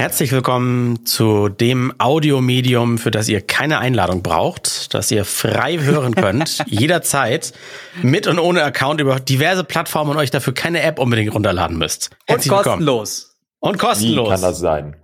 Herzlich willkommen zu dem Audiomedium, für das ihr keine Einladung braucht, das ihr frei hören könnt, jederzeit, mit und ohne Account über diverse Plattformen und euch dafür keine App unbedingt runterladen müsst. Herzlich und kostenlos. Willkommen. Und kostenlos. Wie kann das sein?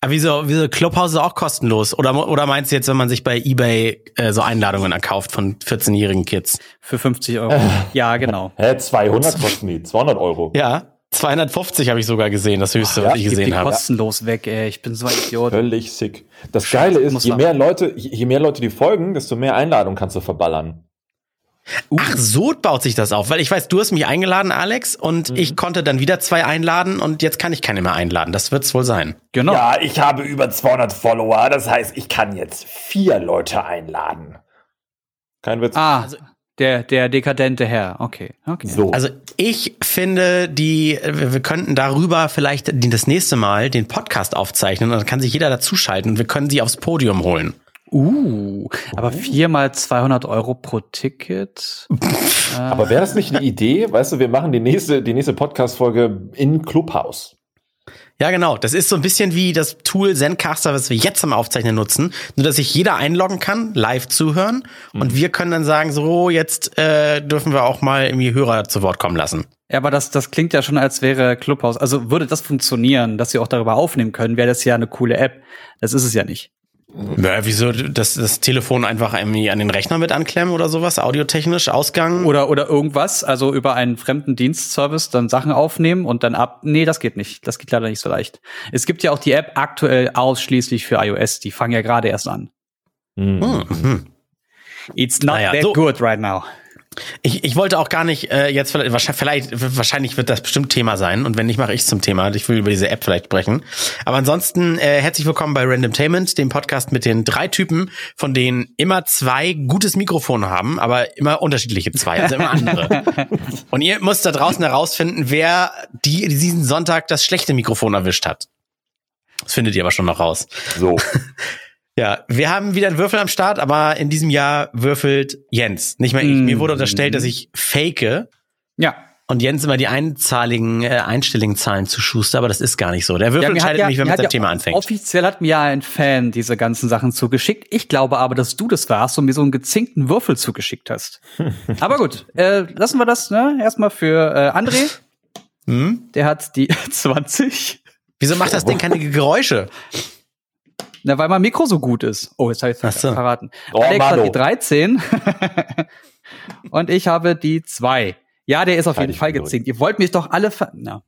Aber wieso, wieso Clubhouse ist auch kostenlos? Oder, oder meinst du jetzt, wenn man sich bei eBay äh, so Einladungen erkauft von 14-jährigen Kids? Für 50 Euro. ja, genau. Hä, 200 kosten die, 200 Euro. Ja, 250 habe ich sogar gesehen, das höchste, Ach, was ich gesehen habe. kostenlos weg, ey. Ich bin so ein Idiot. Völlig sick. Das Geile ist, je mehr Leute, je mehr Leute die folgen, desto mehr Einladungen kannst du verballern. Uh. Ach, so baut sich das auf, weil ich weiß, du hast mich eingeladen, Alex, und mhm. ich konnte dann wieder zwei einladen und jetzt kann ich keine mehr einladen. Das wird's wohl sein. Genau. Ja, ich habe über 200 Follower, das heißt, ich kann jetzt vier Leute einladen. Kein Witz. Ah, also, der, der dekadente Herr. Okay, okay. So. Also ich finde, die, wir könnten darüber vielleicht das nächste Mal den Podcast aufzeichnen und dann kann sich jeder dazuschalten und wir können sie aufs Podium holen. Uh, aber viermal 200 Euro pro Ticket. aber wäre das nicht eine Idee? Weißt du, wir machen die nächste, die nächste Podcast-Folge in Clubhouse. Ja, genau. Das ist so ein bisschen wie das Tool Zencaster, was wir jetzt am Aufzeichnen nutzen. Nur, dass sich jeder einloggen kann, live zuhören. Mhm. Und wir können dann sagen, so, jetzt äh, dürfen wir auch mal irgendwie Hörer zu Wort kommen lassen. Ja, aber das, das klingt ja schon, als wäre Clubhouse. Also würde das funktionieren, dass sie auch darüber aufnehmen können, wäre das ja eine coole App. Das ist es ja nicht. Ja, wieso das, das Telefon einfach irgendwie an den Rechner mit anklemmen oder sowas, audiotechnisch, Ausgang? Oder, oder irgendwas, also über einen fremden Dienstservice dann Sachen aufnehmen und dann ab. Nee, das geht nicht. Das geht leider nicht so leicht. Es gibt ja auch die App aktuell ausschließlich für iOS, die fangen ja gerade erst an. Mhm. Hm. It's not naja, that so. good right now. Ich, ich wollte auch gar nicht äh, jetzt vielleicht, vielleicht wahrscheinlich wird das bestimmt Thema sein und wenn nicht mache ich zum Thema. Ich will über diese App vielleicht sprechen. Aber ansonsten äh, herzlich willkommen bei Randomtainment, dem Podcast mit den drei Typen, von denen immer zwei gutes Mikrofon haben, aber immer unterschiedliche zwei, also immer andere. und ihr müsst da draußen herausfinden, wer die diesen Sonntag das schlechte Mikrofon erwischt hat. Das findet ihr aber schon noch raus. So. Ja, wir haben wieder einen Würfel am Start, aber in diesem Jahr würfelt Jens, nicht mehr ich. Mir wurde unterstellt, dass ich fake. Ja. Und Jens immer die einzahligen, äh, einstelligen Zahlen zu Schuster, aber das ist gar nicht so. Der Würfel ja, entscheidet ja, mich, wenn man mit dem Thema anfängt. Offiziell hat mir ja ein Fan diese ganzen Sachen zugeschickt. Ich glaube aber, dass du das warst und mir so einen gezinkten Würfel zugeschickt hast. aber gut, äh, lassen wir das ne? erstmal für äh, André. Hm? Der hat die 20. Wieso macht das Ding keine Geräusche? Na, weil mein Mikro so gut ist. Oh, jetzt habe ich es so. verraten. Oh, Alex Mano. hat die 13 und ich habe die 2. Ja, der ist auf jeden Fall gezinkt. Ihr wollt mich doch alle ver Na.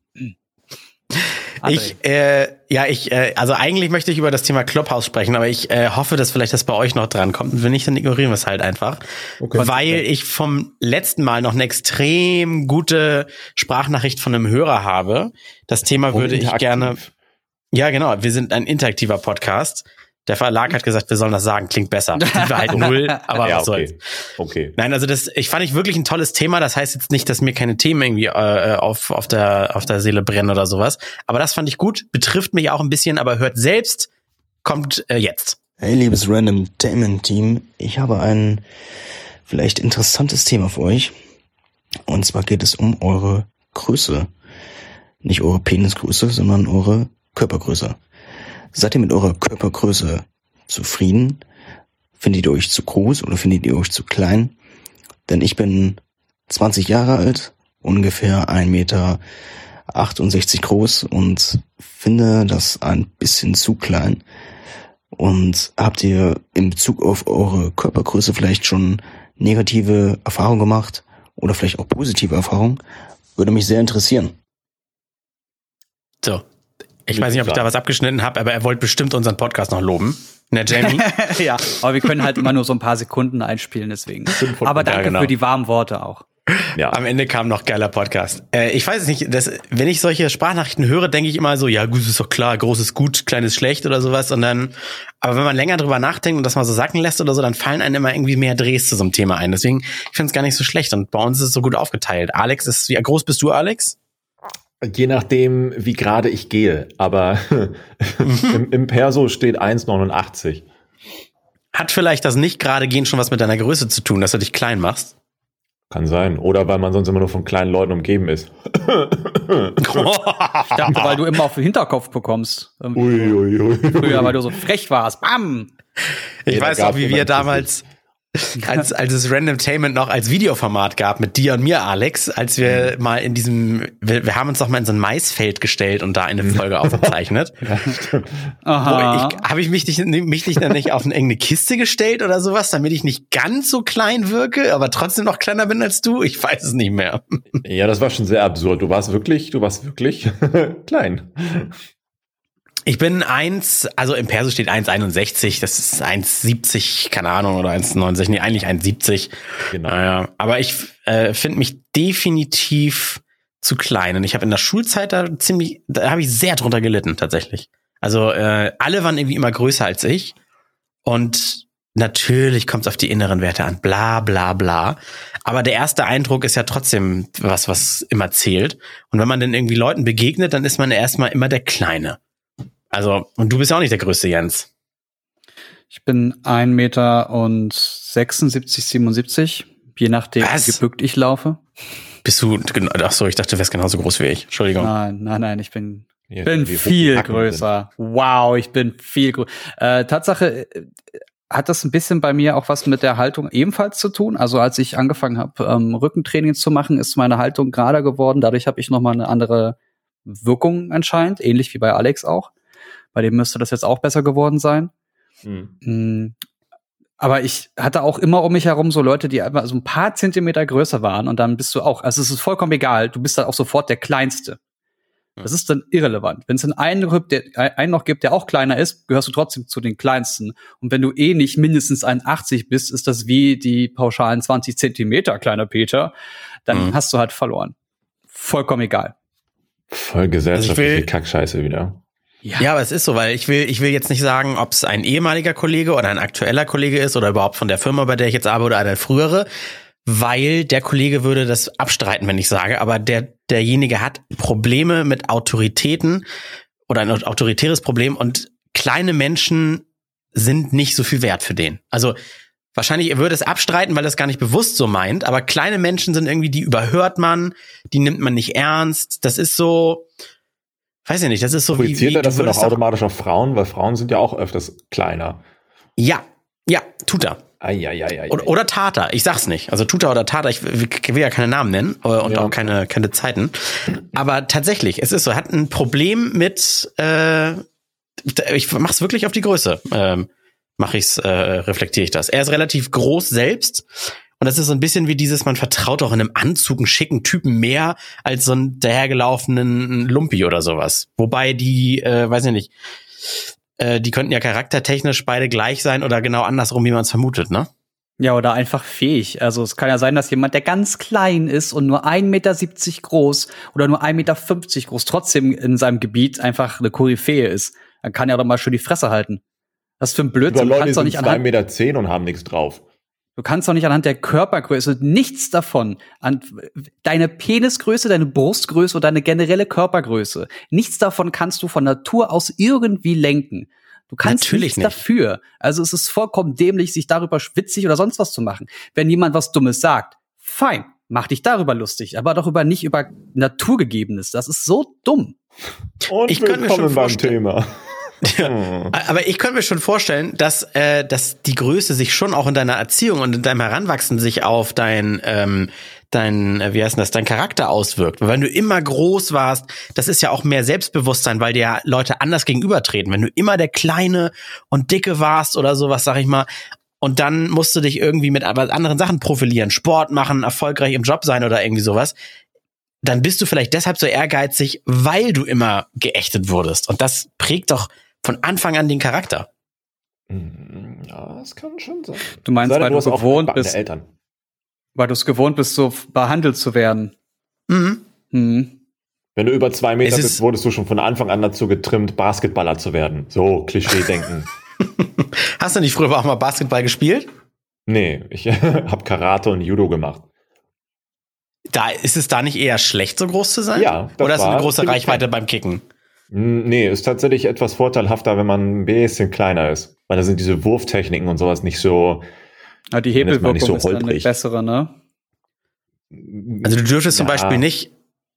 Ich, äh, ja, ich, äh, also eigentlich möchte ich über das Thema Clubhouse sprechen, aber ich äh, hoffe, dass vielleicht das bei euch noch dran kommt. Und wenn nicht, dann ignorieren wir es halt einfach. Okay. Weil ich vom letzten Mal noch eine extrem gute Sprachnachricht von einem Hörer habe. Das Thema würde ich gerne. Ja, genau. Wir sind ein interaktiver Podcast. Der Verlag hat gesagt, wir sollen das sagen, klingt besser. Sind wir halt null, aber ja, was okay. soll's. Okay. Nein, also das, ich fand ich wirklich ein tolles Thema. Das heißt jetzt nicht, dass mir keine Themen irgendwie äh, auf, auf, der, auf der Seele brennen oder sowas. Aber das fand ich gut, betrifft mich auch ein bisschen, aber hört selbst, kommt äh, jetzt. Hey, liebes Random Damon Team. Ich habe ein vielleicht interessantes Thema für euch. Und zwar geht es um eure Größe. Nicht eure Penisgröße, sondern eure Körpergröße. Seid ihr mit eurer Körpergröße zufrieden? Findet ihr euch zu groß oder findet ihr euch zu klein? Denn ich bin 20 Jahre alt, ungefähr 1,68 Meter groß und finde das ein bisschen zu klein. Und habt ihr in Bezug auf eure Körpergröße vielleicht schon negative Erfahrungen gemacht oder vielleicht auch positive Erfahrungen? Würde mich sehr interessieren. So, ich weiß nicht, ob ich da was abgeschnitten habe, aber er wollte bestimmt unseren Podcast noch loben. Ne, Jamie? ja, aber wir können halt immer nur so ein paar Sekunden einspielen, deswegen. Aber danke ja, genau. für die warmen Worte auch. Ja. Am Ende kam noch geiler Podcast. Äh, ich weiß es nicht, das, wenn ich solche Sprachnachrichten höre, denke ich immer so, ja, gut, ist doch klar, großes gut, kleines schlecht oder sowas. Und dann, aber wenn man länger drüber nachdenkt und das mal so sacken lässt oder so, dann fallen einem immer irgendwie mehr Drehs zu so einem Thema ein. Deswegen, ich finde es gar nicht so schlecht. Und bei uns ist es so gut aufgeteilt. Alex ist, wie groß bist du, Alex? Je nachdem, wie gerade ich gehe. Aber im, im Perso steht 1,89. Hat vielleicht das nicht gerade gehen schon was mit deiner Größe zu tun, dass du dich klein machst? Kann sein. Oder weil man sonst immer nur von kleinen Leuten umgeben ist. ich dachte, weil du immer auf den Hinterkopf bekommst. Ui, ui, ui. Früher, weil du so frech warst. Bam! Ich Jeder weiß auch, wie wir damals, als, als es Randomtainment noch als Videoformat gab mit dir und mir, Alex, als wir mhm. mal in diesem, wir, wir haben uns doch mal in so ein Maisfeld gestellt und da eine. Folge aufgezeichnet. ja, Aha. Habe ich mich nicht, mich nicht dann nicht auf eine enge Kiste gestellt oder sowas, damit ich nicht ganz so klein wirke, aber trotzdem noch kleiner bin als du? Ich weiß es nicht mehr. ja, das war schon sehr absurd. Du warst wirklich, du warst wirklich klein. Ich bin eins, also im Perso steht 1,61, das ist 1,70, keine Ahnung, oder 1,69, nee, eigentlich 1,70. Genau. Naja, aber ich äh, finde mich definitiv zu klein. Und ich habe in der Schulzeit da ziemlich, da habe ich sehr drunter gelitten, tatsächlich. Also äh, alle waren irgendwie immer größer als ich. Und natürlich kommt es auf die inneren Werte an, bla bla bla. Aber der erste Eindruck ist ja trotzdem was, was immer zählt. Und wenn man dann irgendwie Leuten begegnet, dann ist man erstmal immer der Kleine. Also, und du bist ja auch nicht der größte Jens. Ich bin ein Meter und 76, 77, je nachdem, Was? wie gebückt ich laufe. Bist du, ach so, ich dachte, du wärst genauso groß wie ich. Entschuldigung. Nein, nein, nein, ich bin, ja, bin viel größer. Sind. Wow, ich bin viel größer. Äh, Tatsache, äh, hat das ein bisschen bei mir auch was mit der Haltung ebenfalls zu tun. Also als ich angefangen habe, ähm, Rückentraining zu machen, ist meine Haltung gerader geworden. Dadurch habe ich noch mal eine andere Wirkung anscheinend, ähnlich wie bei Alex auch. Bei dem müsste das jetzt auch besser geworden sein. Mhm. Aber ich hatte auch immer um mich herum so Leute, die einfach so ein paar Zentimeter größer waren und dann bist du auch, also es ist vollkommen egal, du bist dann auch sofort der Kleinste. Das ist dann irrelevant. Wenn es einen, der, einen noch gibt, der auch kleiner ist, gehörst du trotzdem zu den kleinsten. Und wenn du eh nicht mindestens 1,80 bist, ist das wie die pauschalen 20 Zentimeter kleiner Peter, dann mhm. hast du halt verloren. Vollkommen egal. Voll gesellschaftliche also Kackscheiße wieder. Ja. ja, aber es ist so, weil ich will, ich will jetzt nicht sagen, ob es ein ehemaliger Kollege oder ein aktueller Kollege ist oder überhaupt von der Firma, bei der ich jetzt arbeite oder eine frühere, weil der Kollege würde das abstreiten, wenn ich sage, aber der, derjenige hat Probleme mit Autoritäten oder ein autoritäres Problem und kleine Menschen sind nicht so viel wert für den. Also wahrscheinlich, er würde es abstreiten, weil er es gar nicht bewusst so meint, aber kleine Menschen sind irgendwie, die überhört man, die nimmt man nicht ernst. Das ist so, Weiß ich nicht, das ist so Projiziert wie, wie er das dann auch automatisch auf Frauen, weil Frauen sind ja auch öfters kleiner. Ja, ja, tut er. Ai, ai, ai, oder, oder Tata, ich sag's nicht. Also Tuta oder Tata, ich will ja keine Namen nennen äh, und ja. auch keine, keine Zeiten. Aber tatsächlich, es ist so, er hat ein Problem mit, äh, ich mach's wirklich auf die Größe. Ähm, mache ich's, äh, reflektiere ich das. Er ist relativ groß selbst und das ist so ein bisschen wie dieses, man vertraut auch in einem Anzug einen schicken Typen mehr als so einen dahergelaufenen Lumpi oder sowas. Wobei die, äh, weiß ich nicht, äh, die könnten ja charaktertechnisch beide gleich sein oder genau andersrum, wie man es vermutet, ne? Ja, oder einfach fähig. Also es kann ja sein, dass jemand, der ganz klein ist und nur 1,70 Meter groß oder nur 1,50 Meter groß, trotzdem in seinem Gebiet einfach eine Koryphäe ist. Dann kann er doch mal schön die Fresse halten. Was für ein Blödsinn. Über Leute sind 2,10 Meter zehn und haben nichts drauf. Du kannst doch nicht anhand der Körpergröße nichts davon, an deine Penisgröße, deine Brustgröße oder deine generelle Körpergröße, nichts davon kannst du von Natur aus irgendwie lenken. Du kannst Natürlich nichts nicht. dafür. Also es ist vollkommen dämlich, sich darüber schwitzig oder sonst was zu machen. Wenn jemand was Dummes sagt, fein, mach dich darüber lustig, aber doch über nicht über Naturgegebenes. Das ist so dumm. Und ich willkommen mir schon beim Thema. Ja. Hm. Aber ich könnte mir schon vorstellen, dass, äh, dass die Größe sich schon auch in deiner Erziehung und in deinem Heranwachsen sich auf dein, ähm, dein, äh, wie heißt das, dein Charakter auswirkt. Weil wenn du immer groß warst, das ist ja auch mehr Selbstbewusstsein, weil dir Leute anders gegenübertreten. Wenn du immer der Kleine und Dicke warst oder sowas, sag ich mal, und dann musst du dich irgendwie mit anderen Sachen profilieren, Sport machen, erfolgreich im Job sein oder irgendwie sowas, dann bist du vielleicht deshalb so ehrgeizig, weil du immer geächtet wurdest. Und das prägt doch von Anfang an den Charakter. Mm, ja, das kann schon sein. Du meinst, Sei weil du, du gewohnt bist, Eltern. weil du es gewohnt bist, so behandelt zu werden. Mhm. Mhm. Wenn du über zwei Meter bist, wurdest du schon von Anfang an dazu getrimmt, Basketballer zu werden. So Klischee-Denken. Hast du nicht früher auch mal Basketball gespielt? Nee, ich habe Karate und Judo gemacht. Da ist es da nicht eher schlecht, so groß zu sein? Ja. Oder ist eine große Reichweite beim Kicken? Nee, ist tatsächlich etwas vorteilhafter, wenn man ein bisschen kleiner ist. Weil da sind diese Wurftechniken und sowas nicht so. Ja, die Hebelwirkung so ist dann eine bessere, ne? Also du dürftest ja. zum Beispiel nicht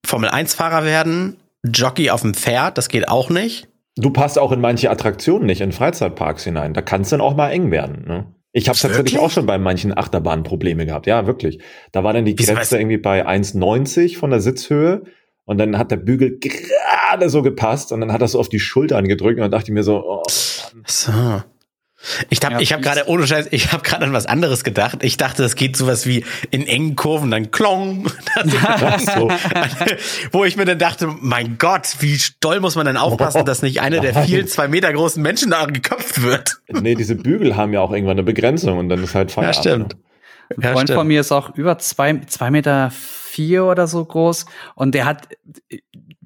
Formel 1-Fahrer werden, Jockey auf dem Pferd, das geht auch nicht. Du passt auch in manche Attraktionen nicht in Freizeitparks hinein. Da kann es dann auch mal eng werden. Ne? Ich habe tatsächlich auch schon bei manchen Achterbahnen Probleme gehabt. Ja, wirklich. Da war dann die Grenze irgendwie bei 1,90 von der Sitzhöhe und dann hat der Bügel gerade so gepasst und dann hat er so auf die Schultern gedrückt und dann dachte ich mir so, oh, Mann. So. Ich habe ja, ich habe gerade ohne Scheiß, ich habe gerade an was anderes gedacht. Ich dachte, es geht sowas wie in engen Kurven dann klong, so, wo ich mir dann dachte, mein Gott, wie doll muss man denn aufpassen, dass nicht einer der vielen zwei Meter großen Menschen da geköpft wird. Nee, diese Bügel haben ja auch irgendwann eine Begrenzung und dann ist halt Feierabend. Ja, stimmt. Ein Freund stimmt. von mir ist auch über zwei, zwei Meter vier oder so groß und der hat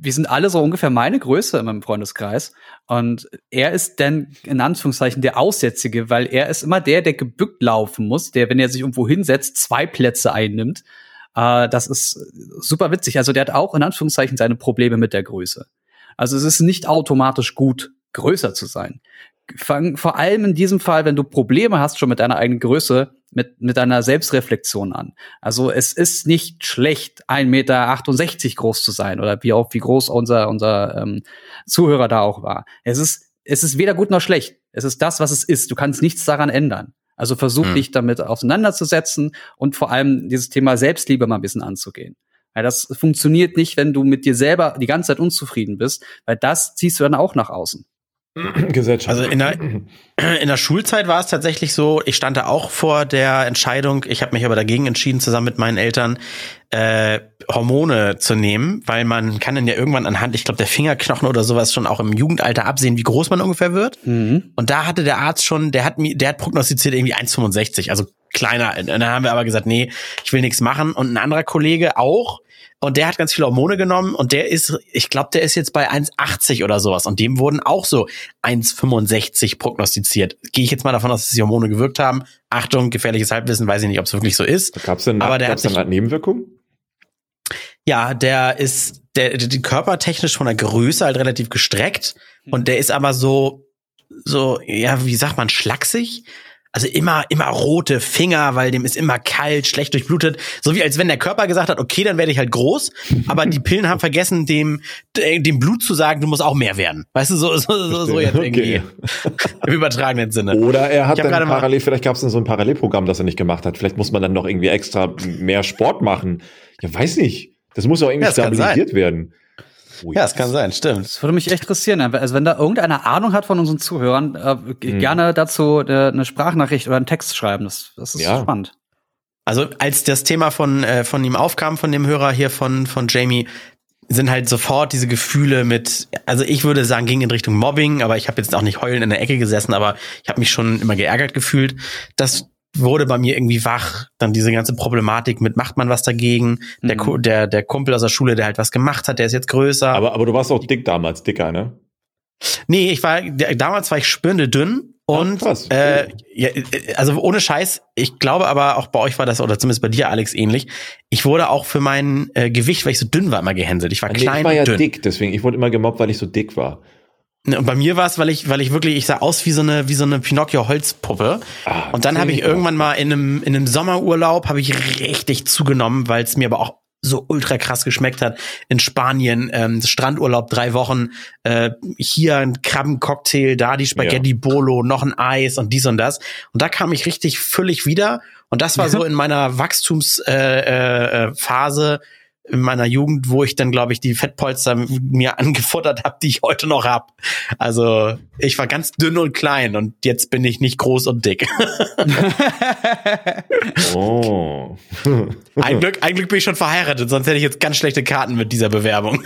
wir sind alle so ungefähr meine Größe in meinem Freundeskreis. Und er ist dann in Anführungszeichen der Aussätzige, weil er ist immer der, der gebückt laufen muss, der, wenn er sich irgendwo hinsetzt, zwei Plätze einnimmt. Äh, das ist super witzig. Also der hat auch in Anführungszeichen seine Probleme mit der Größe. Also es ist nicht automatisch gut, größer zu sein. Vor allem in diesem Fall, wenn du Probleme hast schon mit deiner eigenen Größe, mit, mit einer Selbstreflexion an. Also es ist nicht schlecht, 1,68 Meter groß zu sein oder wie auch wie groß unser, unser ähm, Zuhörer da auch war. Es ist, es ist weder gut noch schlecht. Es ist das, was es ist. Du kannst nichts daran ändern. Also versuch hm. dich damit auseinanderzusetzen und vor allem dieses Thema Selbstliebe mal ein bisschen anzugehen. Weil das funktioniert nicht, wenn du mit dir selber die ganze Zeit unzufrieden bist, weil das ziehst du dann auch nach außen. Gesellschaft. Also in der, in der Schulzeit war es tatsächlich so, ich stand da auch vor der Entscheidung, ich habe mich aber dagegen entschieden, zusammen mit meinen Eltern äh, Hormone zu nehmen, weil man kann dann ja irgendwann anhand, ich glaube, der Fingerknochen oder sowas schon auch im Jugendalter absehen, wie groß man ungefähr wird. Mhm. Und da hatte der Arzt schon, der hat mir, der hat prognostiziert irgendwie 1,65, also kleiner. Und dann haben wir aber gesagt, nee, ich will nichts machen. Und ein anderer Kollege auch, und der hat ganz viele Hormone genommen und der ist, ich glaube, der ist jetzt bei 1,80 oder sowas. Und dem wurden auch so 1,65 prognostiziert. Gehe ich jetzt mal davon aus, dass die Hormone gewirkt haben. Achtung, gefährliches Halbwissen, weiß ich nicht, ob es wirklich so ist. Gab es denn, aber der gab's hat sich, Nebenwirkungen? Ja, der ist, der, die körpertechnisch von der Größe halt relativ gestreckt. Und der ist aber so, so, ja, wie sagt man, schlaksig also immer, immer rote Finger, weil dem ist immer kalt, schlecht durchblutet. So wie als wenn der Körper gesagt hat, okay, dann werde ich halt groß. Aber die Pillen haben vergessen, dem, dem Blut zu sagen, du musst auch mehr werden. Weißt du, so, so, so, so jetzt irgendwie. Okay. Im übertragenen Sinne. Oder er hat dann parallel, vielleicht gab es dann so ein Parallelprogramm, das er nicht gemacht hat. Vielleicht muss man dann noch irgendwie extra mehr Sport machen. Ja, weiß nicht. Das muss auch irgendwie ja, stabilisiert werden. Oh, ja, es kann sein, stimmt. Das würde mich echt interessieren. Also wenn da irgendeiner Ahnung hat von unseren Zuhörern, äh, hm. gerne dazu äh, eine Sprachnachricht oder einen Text schreiben. Das, das ist ja. spannend. Also als das Thema von äh, von ihm aufkam, von dem Hörer hier von von Jamie, sind halt sofort diese Gefühle mit, also ich würde sagen, ging in Richtung Mobbing, aber ich habe jetzt auch nicht heulen in der Ecke gesessen, aber ich habe mich schon immer geärgert gefühlt. Das wurde bei mir irgendwie wach. Dann diese ganze Problematik mit, macht man was dagegen? Mhm. Der, der, der Kumpel aus der Schule, der halt was gemacht hat, der ist jetzt größer. Aber, aber du warst auch dick damals, dicker, ne? Nee, ich war, damals war ich spindeldünn und Ach, äh, ja, also ohne Scheiß, ich glaube aber auch bei euch war das, oder zumindest bei dir, Alex, ähnlich. Ich wurde auch für mein äh, Gewicht, weil ich so dünn war, immer gehänselt. Ich war nee, klein. Ich war ja dünn. dick, deswegen, ich wurde immer gemobbt, weil ich so dick war. Ne, und bei mir war es, weil ich, weil ich wirklich, ich sah aus wie so eine, wie so eine Pinocchio-Holzpuppe. Ah, und dann habe ich irgendwann mal in einem, in einem Sommerurlaub habe ich richtig zugenommen, weil es mir aber auch so ultra krass geschmeckt hat. In Spanien, ähm, Strandurlaub drei Wochen, äh, hier ein Krabbencocktail, da die Spaghetti Bolo, noch ein Eis und dies und das. Und da kam ich richtig völlig wieder. Und das war so in meiner Wachstumsphase, äh, äh, Phase, in meiner Jugend, wo ich dann, glaube ich, die Fettpolster mir angefuttert habe, die ich heute noch hab. Also ich war ganz dünn und klein und jetzt bin ich nicht groß und dick. oh. ein, Glück, ein Glück bin ich schon verheiratet, sonst hätte ich jetzt ganz schlechte Karten mit dieser Bewerbung.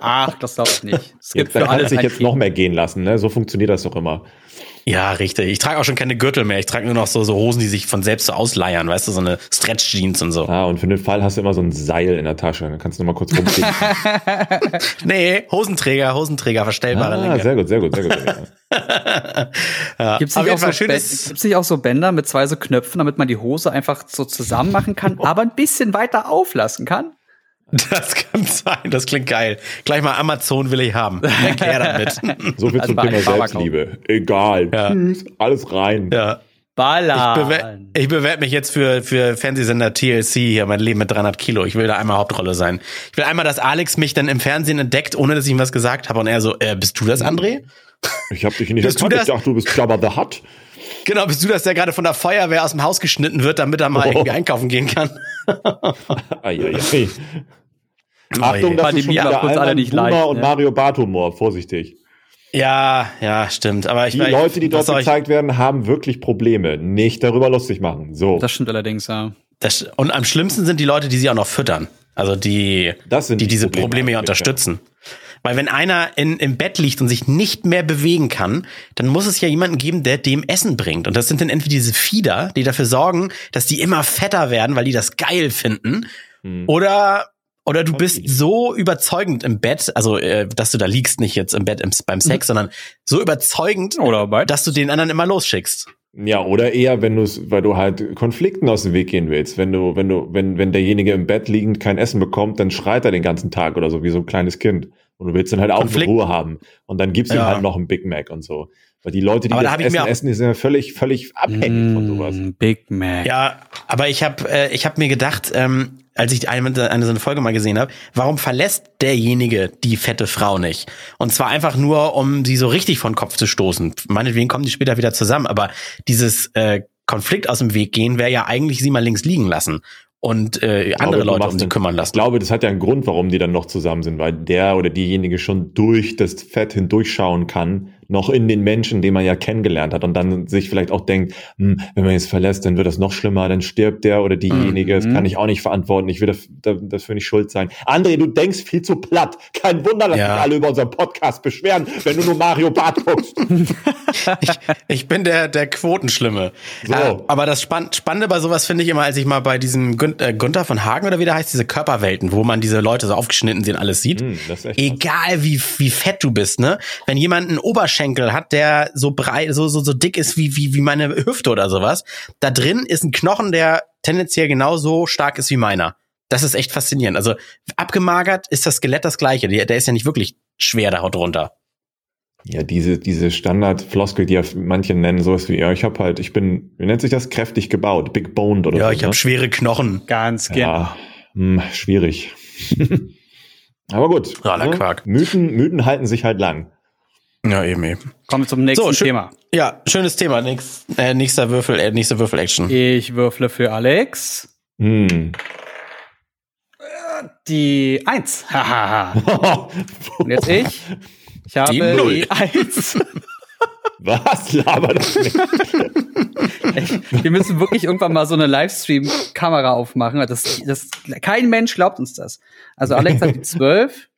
Ach, das glaube ich nicht. Es gibt ja, für alles sich jetzt noch mehr gehen lassen, ne? So funktioniert das doch immer. Ja, richtig. Ich trage auch schon keine Gürtel mehr. Ich trage nur noch so, so Hosen, die sich von selbst so ausleiern, weißt du, so eine Stretch-Jeans und so. Ah, und für den Fall hast du immer so ein Seil in der Tasche. Dann kannst du noch mal kurz rumziehen. nee, Hosenträger, Hosenträger, verstellbare ah, Länge. Sehr gut, sehr gut, sehr gut. ja. Gibt es nicht, so nicht auch so Bänder mit zwei so Knöpfen, damit man die Hose einfach so zusammen machen kann, aber ein bisschen weiter auflassen kann? Das kann sein, das klingt geil. Gleich mal Amazon will ich haben. Erklär damit. So viel also zum Thema Selbstliebe. Egal. Ja. Tschüss, alles rein. Ja. ballern. Ich bewerbe bewerte mich jetzt für, für Fernsehsender TLC hier, mein Leben mit 300 Kilo. Ich will da einmal Hauptrolle sein. Ich will einmal, dass Alex mich dann im Fernsehen entdeckt, ohne dass ich ihm was gesagt habe. Und er so, äh, bist du das, André? Ich hab dich nicht bist erkannt. Ich dachte, du bist Jabba the Hutt. Genau, bist du das, der gerade von der Feuerwehr aus dem Haus geschnitten wird, damit er mal oh. irgendwie einkaufen gehen kann? ai. Achtung, das ist schon wieder alle nicht leicht, und ne? Mario Barth-Humor, vorsichtig. Ja, ja, stimmt. Aber ich die Leute, die dort gezeigt werden, haben wirklich Probleme. Nicht darüber lustig machen. So. Das stimmt allerdings, ja. Das, und am schlimmsten sind die Leute, die sie auch noch füttern. Also die, die, die diese Probleme, Probleme ja unterstützen. Weil wenn einer in, im Bett liegt und sich nicht mehr bewegen kann, dann muss es ja jemanden geben, der dem Essen bringt. Und das sind dann entweder diese Fieder, die dafür sorgen, dass die immer fetter werden, weil die das geil finden. Hm. Oder oder du bist so überzeugend im Bett, also äh, dass du da liegst, nicht jetzt im Bett im, beim Sex, mhm. sondern so überzeugend, oder dass du den anderen immer losschickst. Ja, oder eher, wenn du weil du halt Konflikten aus dem Weg gehen willst. Wenn du, wenn du, wenn, wenn derjenige im Bett liegend kein Essen bekommt, dann schreit er den ganzen Tag oder so, wie so ein kleines Kind. Und du willst dann halt auch Konflikt. Ruhe haben. Und dann gibst du ja. ihm halt noch ein Big Mac und so. Weil die Leute, die aber das da Essen essen, die sind ja völlig, völlig abhängig mm, von sowas. Big Mac. Ja, aber ich habe äh, ich hab mir gedacht, ähm, als ich eine, eine so eine Folge mal gesehen habe, warum verlässt derjenige die fette Frau nicht? Und zwar einfach nur, um sie so richtig von Kopf zu stoßen. Meinetwegen kommen die später wieder zusammen, aber dieses äh, Konflikt aus dem Weg gehen wäre ja eigentlich sie mal links liegen lassen und äh, andere glaube, Leute um sie kümmern lassen. Ich glaube, das hat ja einen Grund, warum die dann noch zusammen sind, weil der oder diejenige schon durch das Fett hindurchschauen kann noch in den Menschen, den man ja kennengelernt hat und dann sich vielleicht auch denkt, hm, wenn man jetzt verlässt, dann wird das noch schlimmer, dann stirbt der oder diejenige, mhm. das kann ich auch nicht verantworten, ich will dafür nicht schuld sein. André, du denkst viel zu platt. Kein Wunder, dass ja. sich alle über unseren Podcast beschweren, wenn du nur Mario Bart guckst. ich, ich, bin der, der Quotenschlimme. So. Äh, aber das Spann Spannende bei sowas finde ich immer, als ich mal bei diesem Gün äh, Günther von Hagen oder wie der heißt, diese Körperwelten, wo man diese Leute so aufgeschnitten sehen, alles sieht. Mm, Egal wie, wie fett du bist, ne? Wenn jemand einen Oberschenkel Oberschenkel hat, der so breit, so, so, so dick ist wie, wie, wie meine Hüfte oder sowas. Da drin ist ein Knochen, der tendenziell genauso stark ist wie meiner. Das ist echt faszinierend. Also abgemagert ist das Skelett das gleiche. Der, der ist ja nicht wirklich schwer da drunter. Ja, diese, diese Standardfloskel, die ja manche nennen, sowas wie, ja, ich habe halt, ich bin, wie nennt sich das, kräftig gebaut, big boned oder ja, so. Ja, ich habe ne? schwere Knochen. Ganz gerne. Ja, mh, hm, schwierig. Aber gut. Ja, ne? Quark. Mythen, Mythen halten sich halt lang. Ja, eben, eben. Kommen wir zum nächsten so, Thema. Ja, schönes Thema. Nächst, äh, nächster Würfel, äh, nächste Würfel-Action. Ich würfle für Alex. Hm. Die Eins. Hahaha. Und jetzt ich. Ich habe die, die Eins. Was? Laber das nicht. wir müssen wirklich irgendwann mal so eine Livestream-Kamera aufmachen. Das, das, kein Mensch glaubt uns das. Also Alex hat die zwölf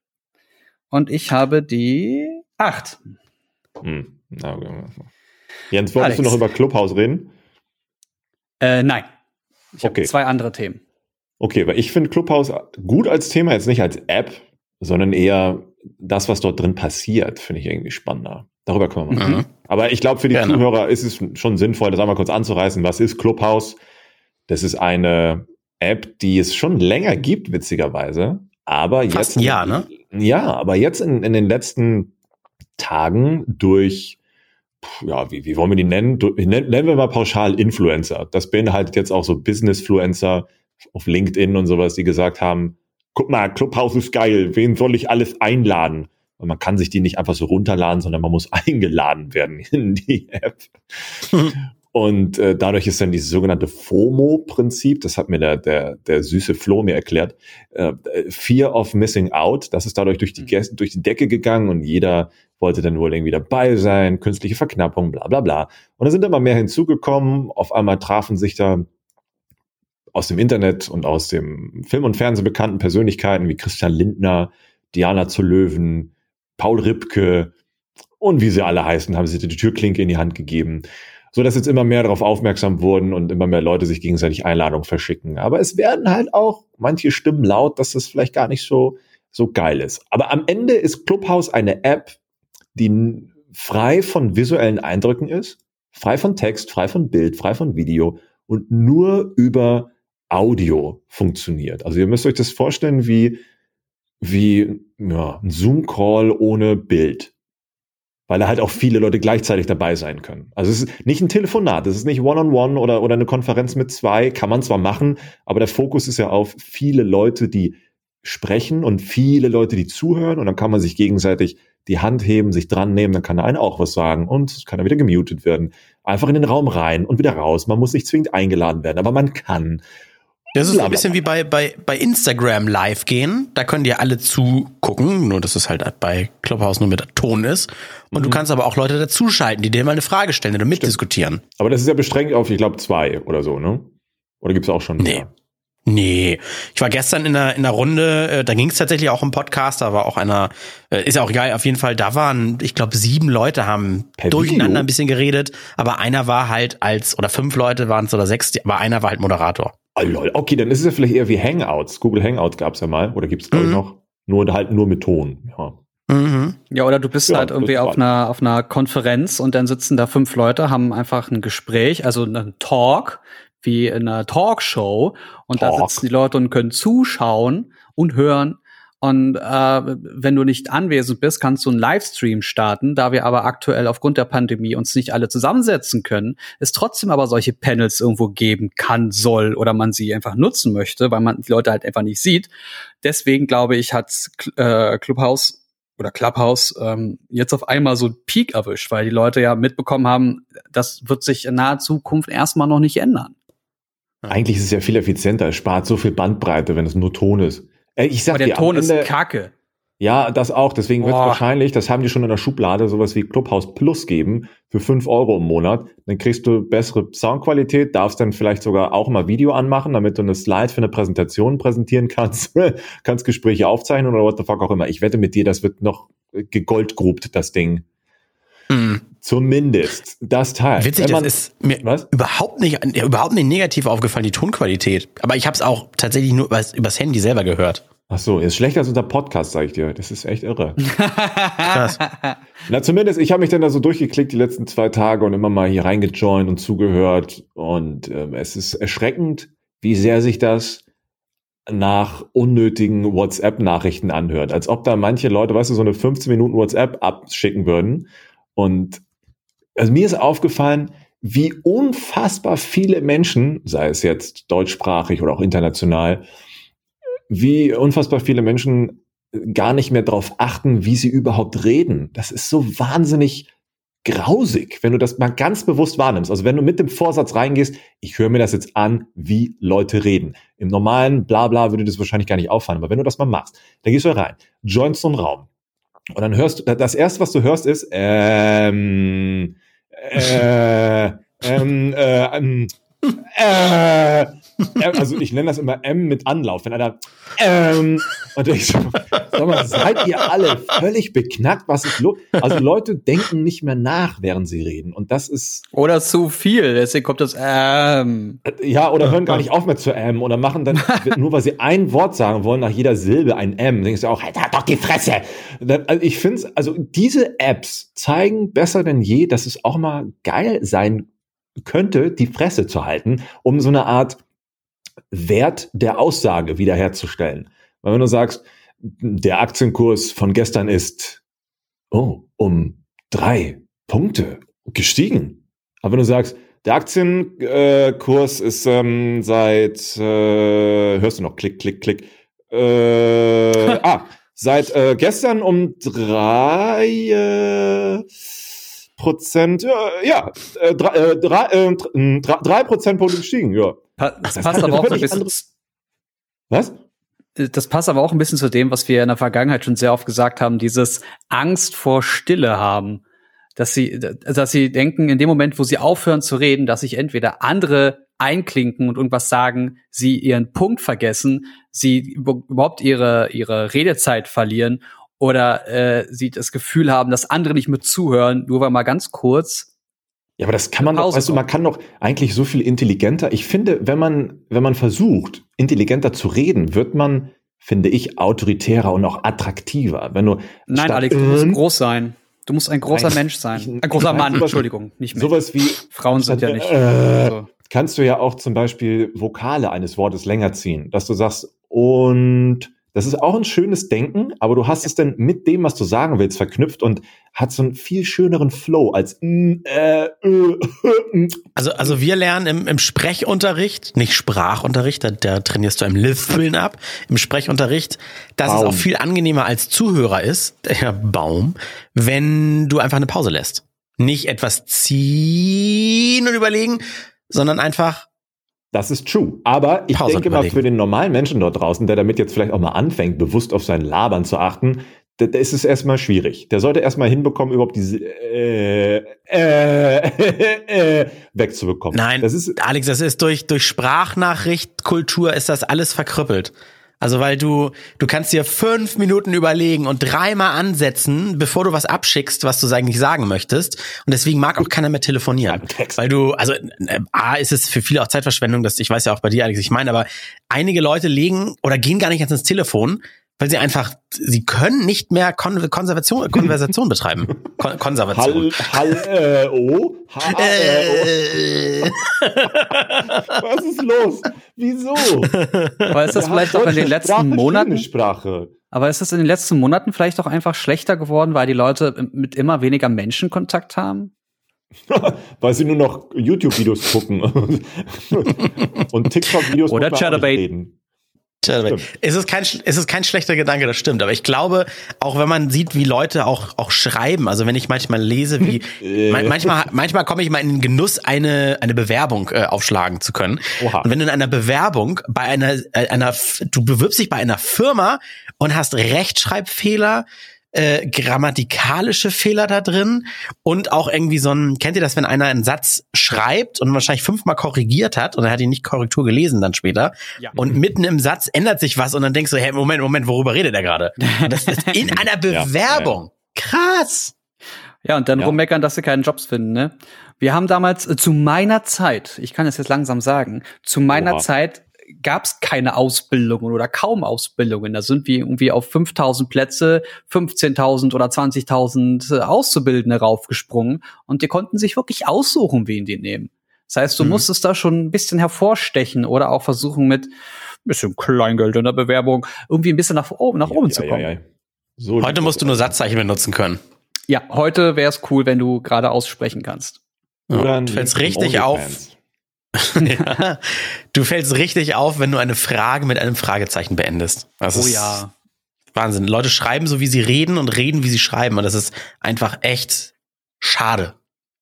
und ich habe die acht. Hm. Jens, wolltest Alex. du noch über Clubhouse reden? Äh, nein. Ich okay. habe zwei andere Themen. Okay, weil ich finde Clubhouse gut als Thema, jetzt nicht als App, sondern eher das, was dort drin passiert, finde ich irgendwie spannender. Darüber können wir mal mhm. Aber ich glaube, für die Gerne. Zuhörer ist es schon sinnvoll, das einmal kurz anzureißen. Was ist Clubhouse? Das ist eine App, die es schon länger gibt, witzigerweise. Aber Fast jetzt. Ein Jahr, ne? Ja, aber jetzt in, in den letzten Tagen durch, ja, wie, wie wollen wir die nennen? Nennen wir mal pauschal Influencer. Das beinhaltet jetzt auch so Businessfluencer auf LinkedIn und sowas, die gesagt haben, guck mal, Clubhouse ist geil, wen soll ich alles einladen? Und man kann sich die nicht einfach so runterladen, sondern man muss eingeladen werden in die App. Und äh, dadurch ist dann dieses sogenannte FOMO-Prinzip, das hat mir der, der, der süße Flo mir erklärt, äh, Fear of Missing Out, das ist dadurch durch die, mhm. durch die Decke gegangen und jeder wollte dann wohl irgendwie dabei sein, künstliche Verknappung, bla bla bla. Und da sind immer mehr hinzugekommen, auf einmal trafen sich da aus dem Internet und aus dem Film und Fernsehen bekannten Persönlichkeiten wie Christian Lindner, Diana zu Löwen, Paul Ripke und wie sie alle heißen, haben sie die Türklinke in die Hand gegeben so dass jetzt immer mehr darauf aufmerksam wurden und immer mehr Leute sich gegenseitig Einladungen verschicken. Aber es werden halt auch manche Stimmen laut, dass das vielleicht gar nicht so, so geil ist. Aber am Ende ist Clubhouse eine App, die frei von visuellen Eindrücken ist, frei von Text, frei von Bild, frei von Video und nur über Audio funktioniert. Also ihr müsst euch das vorstellen wie, wie ja, ein Zoom-Call ohne Bild. Weil da halt auch viele Leute gleichzeitig dabei sein können. Also es ist nicht ein Telefonat, es ist nicht One-on-One -on -one oder, oder eine Konferenz mit zwei, kann man zwar machen, aber der Fokus ist ja auf viele Leute, die sprechen und viele Leute, die zuhören und dann kann man sich gegenseitig die Hand heben, sich dran nehmen, dann kann der eine auch was sagen und kann er wieder gemutet werden. Einfach in den Raum rein und wieder raus. Man muss nicht zwingend eingeladen werden, aber man kann. Das ist ein bisschen wie bei, bei, bei Instagram live gehen. Da können dir alle zugucken, nur dass es halt bei Clubhouse nur mit Ton ist. Und mhm. du kannst aber auch Leute dazuschalten, die dir mal eine Frage stellen oder mitdiskutieren. Aber das ist ja beschränkt auf, ich glaube, zwei oder so, ne? Oder gibt's auch schon mehr? Nee. Nee, ich war gestern in einer, in einer Runde, äh, da ging es tatsächlich auch um Podcast, da war auch einer, äh, ist auch egal, auf jeden Fall, da waren, ich glaube, sieben Leute haben per durcheinander Video? ein bisschen geredet, aber einer war halt als, oder fünf Leute waren es oder sechs, aber einer war halt Moderator. Oh, lol. Okay, dann ist es ja vielleicht eher wie Hangouts. Google Hangouts gab es ja mal. Oder gibt es, glaube mhm. ich, noch. Nur halt nur mit Ton. Ja. Mhm. Ja, oder du bist ja, halt irgendwie auf einer, auf einer Konferenz und dann sitzen da fünf Leute, haben einfach ein Gespräch, also einen Talk, wie in einer Talkshow. Und Talk. da sitzen die Leute und können zuschauen und hören, und äh, wenn du nicht anwesend bist, kannst du einen Livestream starten. Da wir aber aktuell aufgrund der Pandemie uns nicht alle zusammensetzen können, es trotzdem aber solche Panels irgendwo geben kann, soll oder man sie einfach nutzen möchte, weil man die Leute halt einfach nicht sieht. Deswegen glaube ich, hat äh, Clubhouse oder Clubhouse ähm, jetzt auf einmal so Peak erwischt, weil die Leute ja mitbekommen haben, das wird sich in naher Zukunft erstmal noch nicht ändern. Eigentlich ist es ja viel effizienter, es spart so viel Bandbreite, wenn es nur Ton ist. Äh, ich sag Aber der dir, Ton Ende, ist kacke. Ja, das auch. Deswegen wird wahrscheinlich, das haben die schon in der Schublade, sowas wie Clubhouse Plus geben für fünf Euro im Monat. Dann kriegst du bessere Soundqualität, darfst dann vielleicht sogar auch mal Video anmachen, damit du eine Slide für eine Präsentation präsentieren kannst, kannst Gespräche aufzeichnen oder what the fuck auch immer. Ich wette mit dir, das wird noch gegoldgrubt, das Ding. Mhm. Zumindest das Teil. Witzig, man, das ist mir was? überhaupt nicht, überhaupt nicht negativ aufgefallen, die Tonqualität. Aber ich habe es auch tatsächlich nur übers, übers Handy selber gehört. Ach so, ist schlechter als unser Podcast, sag ich dir. Das ist echt irre. Krass. Na, zumindest, ich habe mich dann da so durchgeklickt die letzten zwei Tage und immer mal hier reingejoint und zugehört. Und ähm, es ist erschreckend, wie sehr sich das nach unnötigen WhatsApp-Nachrichten anhört. Als ob da manche Leute, weißt du, so eine 15 Minuten WhatsApp abschicken würden und also mir ist aufgefallen, wie unfassbar viele Menschen, sei es jetzt deutschsprachig oder auch international, wie unfassbar viele Menschen gar nicht mehr darauf achten, wie sie überhaupt reden. Das ist so wahnsinnig grausig, wenn du das mal ganz bewusst wahrnimmst. Also wenn du mit dem Vorsatz reingehst, ich höre mir das jetzt an, wie Leute reden. Im normalen Blabla würde das wahrscheinlich gar nicht auffallen, aber wenn du das mal machst, dann gehst du rein, joinst so einen Raum, und dann hörst du, das erste, was du hörst, ist, ähm, äh, ähm, äh, ähm, äh, also ich nenne das immer M mit Anlauf. Wenn einer ähm, und ich so, sag mal, seid ihr alle völlig beknackt? Was ist los? Also Leute denken nicht mehr nach, während sie reden. Und das ist. Oder zu viel, deswegen kommt das ähm. Ja, oder hören gar nicht auf mehr zu M oder machen dann, nur weil sie ein Wort sagen wollen, nach jeder Silbe ein M. Denkst du auch, halt doch die Fresse. Also ich finde also diese Apps zeigen besser denn je, dass es auch mal geil sein könnte, die Fresse zu halten, um so eine Art Wert der Aussage wiederherzustellen. Weil wenn du sagst, der Aktienkurs von gestern ist oh, um drei Punkte gestiegen. Aber wenn du sagst, der Aktienkurs ist ähm, seit, äh, hörst du noch, klick, klick, klick, äh, ah, seit äh, gestern um drei äh, Prozent, ja, ja äh, drei, äh, drei, äh, drei, drei Prozentpunkte gestiegen, ja. das passt aber auch ein bisschen. Was? Das passt aber auch ein bisschen zu dem, was wir in der Vergangenheit schon sehr oft gesagt haben, dieses Angst vor Stille haben. Dass sie, dass sie denken, in dem Moment, wo sie aufhören zu reden, dass sich entweder andere einklinken und irgendwas sagen, sie ihren Punkt vergessen, sie überhaupt ihre, ihre Redezeit verlieren oder äh, sie das Gefühl haben, dass andere nicht mit zuhören, nur weil mal ganz kurz. Ja, aber das kann man doch, weißt du, man kann doch eigentlich so viel intelligenter. Ich finde, wenn man, wenn man versucht, intelligenter zu reden, wird man, finde ich, autoritärer und auch attraktiver. Wenn du Nein, Alex, du musst groß sein. Du musst ein großer Nein, Mensch sein. Ein großer Mann, Entschuldigung, nicht mehr. Sowas wie Frauen sind ja nicht. Äh, so. Kannst du ja auch zum Beispiel Vokale eines Wortes länger ziehen, dass du sagst und Das ist auch ein schönes Denken, aber du hast es dann mit dem, was du sagen willst, verknüpft und hat so einen viel schöneren Flow als mm, äh, äh, Also, also wir lernen im, im Sprechunterricht, nicht Sprachunterricht, da, da trainierst du im Lispeln ab, im Sprechunterricht, dass Baum. es auch viel angenehmer als Zuhörer ist, der Baum, wenn du einfach eine Pause lässt. Nicht etwas ziehen und überlegen, sondern einfach das ist true. Aber ich Pause denke mal, für den normalen Menschen dort draußen, der damit jetzt vielleicht auch mal anfängt, bewusst auf sein Labern zu achten, da, da ist es erstmal schwierig. Der sollte erstmal hinbekommen, überhaupt diese äh, äh, äh, wegzubekommen. Nein, das ist, Alex, das ist durch, durch Sprachnachricht, Kultur ist das alles verkrüppelt. Also weil du, du kannst dir fünf Minuten überlegen und dreimal ansetzen, bevor du was abschickst, was du eigentlich sagen möchtest. Und deswegen mag auch keiner mehr telefonieren. Weil du, also äh, A ist es für viele auch Zeitverschwendung, dass ich weiß ja auch bei dir, Alex, ich meine, aber einige Leute legen oder gehen gar nicht ins Telefon, weil sie einfach, sie können nicht mehr Kon Konservation, Konversation betreiben. Kon Konservation. Hall, Hall, äh, oh, ha, äh, oh. Was ist los? Wieso? Aber ist das ja, vielleicht auch in den letzten Sprache, Monaten? Sprache. Aber ist das in den letzten Monaten vielleicht auch einfach schlechter geworden, weil die Leute mit immer weniger Menschen Kontakt haben? weil sie nur noch YouTube-Videos gucken und TikTok-Videos oder Chatterbait. Es ist kein, es ist kein schlechter Gedanke, das stimmt. Aber ich glaube, auch wenn man sieht, wie Leute auch, auch schreiben, also wenn ich manchmal lese, wie, äh. manchmal, manchmal komme ich mal in den Genuss, eine, eine Bewerbung äh, aufschlagen zu können. Oha. Und wenn du in einer Bewerbung bei einer, äh, einer, du bewirbst dich bei einer Firma und hast Rechtschreibfehler, äh, grammatikalische Fehler da drin und auch irgendwie so ein, kennt ihr das, wenn einer einen Satz schreibt und wahrscheinlich fünfmal korrigiert hat und er hat ihn nicht Korrektur gelesen dann später ja. und mitten im Satz ändert sich was und dann denkst du, hey, Moment, Moment, worüber redet er gerade? Das ist in einer Bewerbung. Krass. Ja, und dann ja. rummeckern, dass sie keinen Jobs finden, ne? Wir haben damals äh, zu meiner Zeit, ich kann es jetzt langsam sagen, zu meiner Oha. Zeit gab es keine Ausbildungen oder kaum Ausbildungen. Da sind wir irgendwie auf 5000 Plätze, 15.000 oder 20.000 äh, Auszubildende raufgesprungen und die konnten sich wirklich aussuchen, wen die nehmen. Das heißt, du mhm. musstest da schon ein bisschen hervorstechen oder auch versuchen mit ein bisschen Kleingeld in der Bewerbung irgendwie ein bisschen nach oben, nach oben ja, zu kommen. Ja, ja, so heute musst du nur Satzzeichen benutzen können. Ja, heute wäre es cool, wenn du gerade aussprechen kannst. Oder du fällst richtig auf. ja. Du fällst richtig auf, wenn du eine Frage mit einem Fragezeichen beendest. Das oh ja. Wahnsinn. Leute schreiben so, wie sie reden und reden, wie sie schreiben. Und das ist einfach echt schade.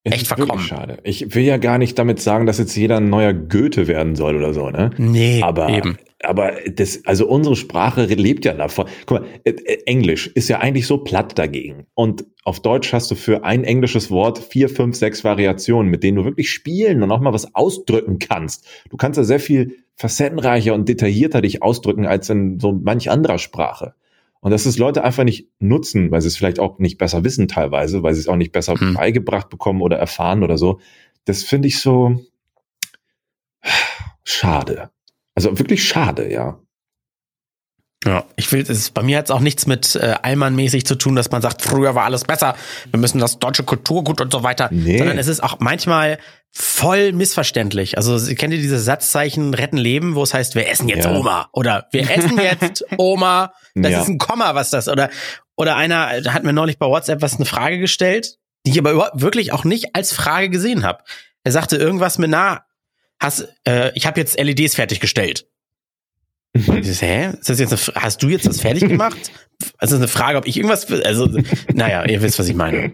echt verkommen. Schade. Ich will ja gar nicht damit sagen, dass jetzt jeder ein neuer Goethe werden soll oder so, ne? Nee, aber, eben. Aber das, also unsere Sprache lebt ja davon. Guck mal, äh, äh, Englisch ist ja eigentlich so platt dagegen. Und auf Deutsch hast du für ein englisches Wort vier, fünf, sechs Variationen, mit denen du wirklich spielen und auch mal was ausdrücken kannst. Du kannst ja sehr viel facettenreicher und detaillierter dich ausdrücken als in so manch anderer Sprache. Und dass es Leute einfach nicht nutzen, weil sie es vielleicht auch nicht besser wissen teilweise, weil sie es auch nicht besser hm. beigebracht bekommen oder erfahren oder so, das finde ich so schade. Also wirklich schade, ja. Ja, ich will, es bei mir hat es auch nichts mit äh, Allmann-mäßig zu tun, dass man sagt, früher war alles besser, wir müssen das deutsche Kulturgut und so weiter, nee. sondern es ist auch manchmal voll missverständlich. Also kennt ihr diese Satzzeichen retten Leben, wo es heißt, wir essen jetzt ja. Oma oder wir essen jetzt Oma. Das ja. ist ein Komma, was das oder oder einer hat mir neulich bei WhatsApp was eine Frage gestellt, die ich aber überhaupt wirklich auch nicht als Frage gesehen habe. Er sagte irgendwas mit na, hast äh, ich habe jetzt LEDs fertiggestellt. So, hä? Ist das jetzt eine, hast du jetzt das fertig gemacht? Also eine Frage, ob ich irgendwas, also, naja, ihr wisst, was ich meine.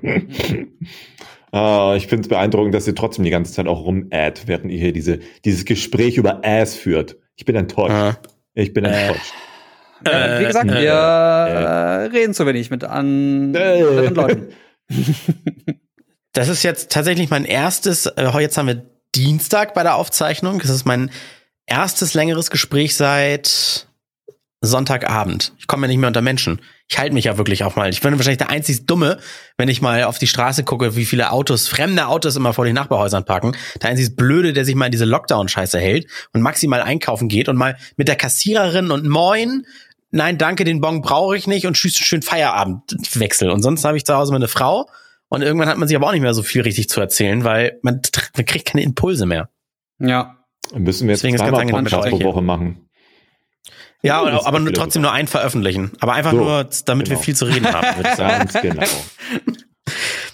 Uh, ich finde es beeindruckend, dass ihr trotzdem die ganze Zeit auch rumaddt, während ihr hier diese, dieses Gespräch über Ass führt. Ich bin enttäuscht. Uh, ich bin enttäuscht. Äh, wie gesagt, äh, wir äh, reden zu wenig mit anderen Leuten. Das ist jetzt tatsächlich mein erstes, äh, jetzt haben wir Dienstag bei der Aufzeichnung. Das ist mein erstes längeres Gespräch seit Sonntagabend. Ich komme ja nicht mehr unter Menschen. Ich halte mich ja wirklich auch mal. Ich bin wahrscheinlich der einzig Dumme, wenn ich mal auf die Straße gucke, wie viele Autos, fremde Autos immer vor den Nachbarhäusern parken. Der einzig Blöde, der sich mal in diese Lockdown-Scheiße hält und maximal einkaufen geht und mal mit der Kassiererin und Moin, nein, danke, den Bon brauche ich nicht und tschüss, schön Feierabend wechsel. Und sonst habe ich zu Hause meine Frau und irgendwann hat man sich aber auch nicht mehr so viel richtig zu erzählen, weil man, man kriegt keine Impulse mehr. Ja, Müssen wir jetzt Deswegen zweimal Podcast pro Woche machen. Ja, aber, aber nur trotzdem nur ein veröffentlichen. Aber einfach so, nur, damit genau. wir viel zu reden haben. Ganz genau.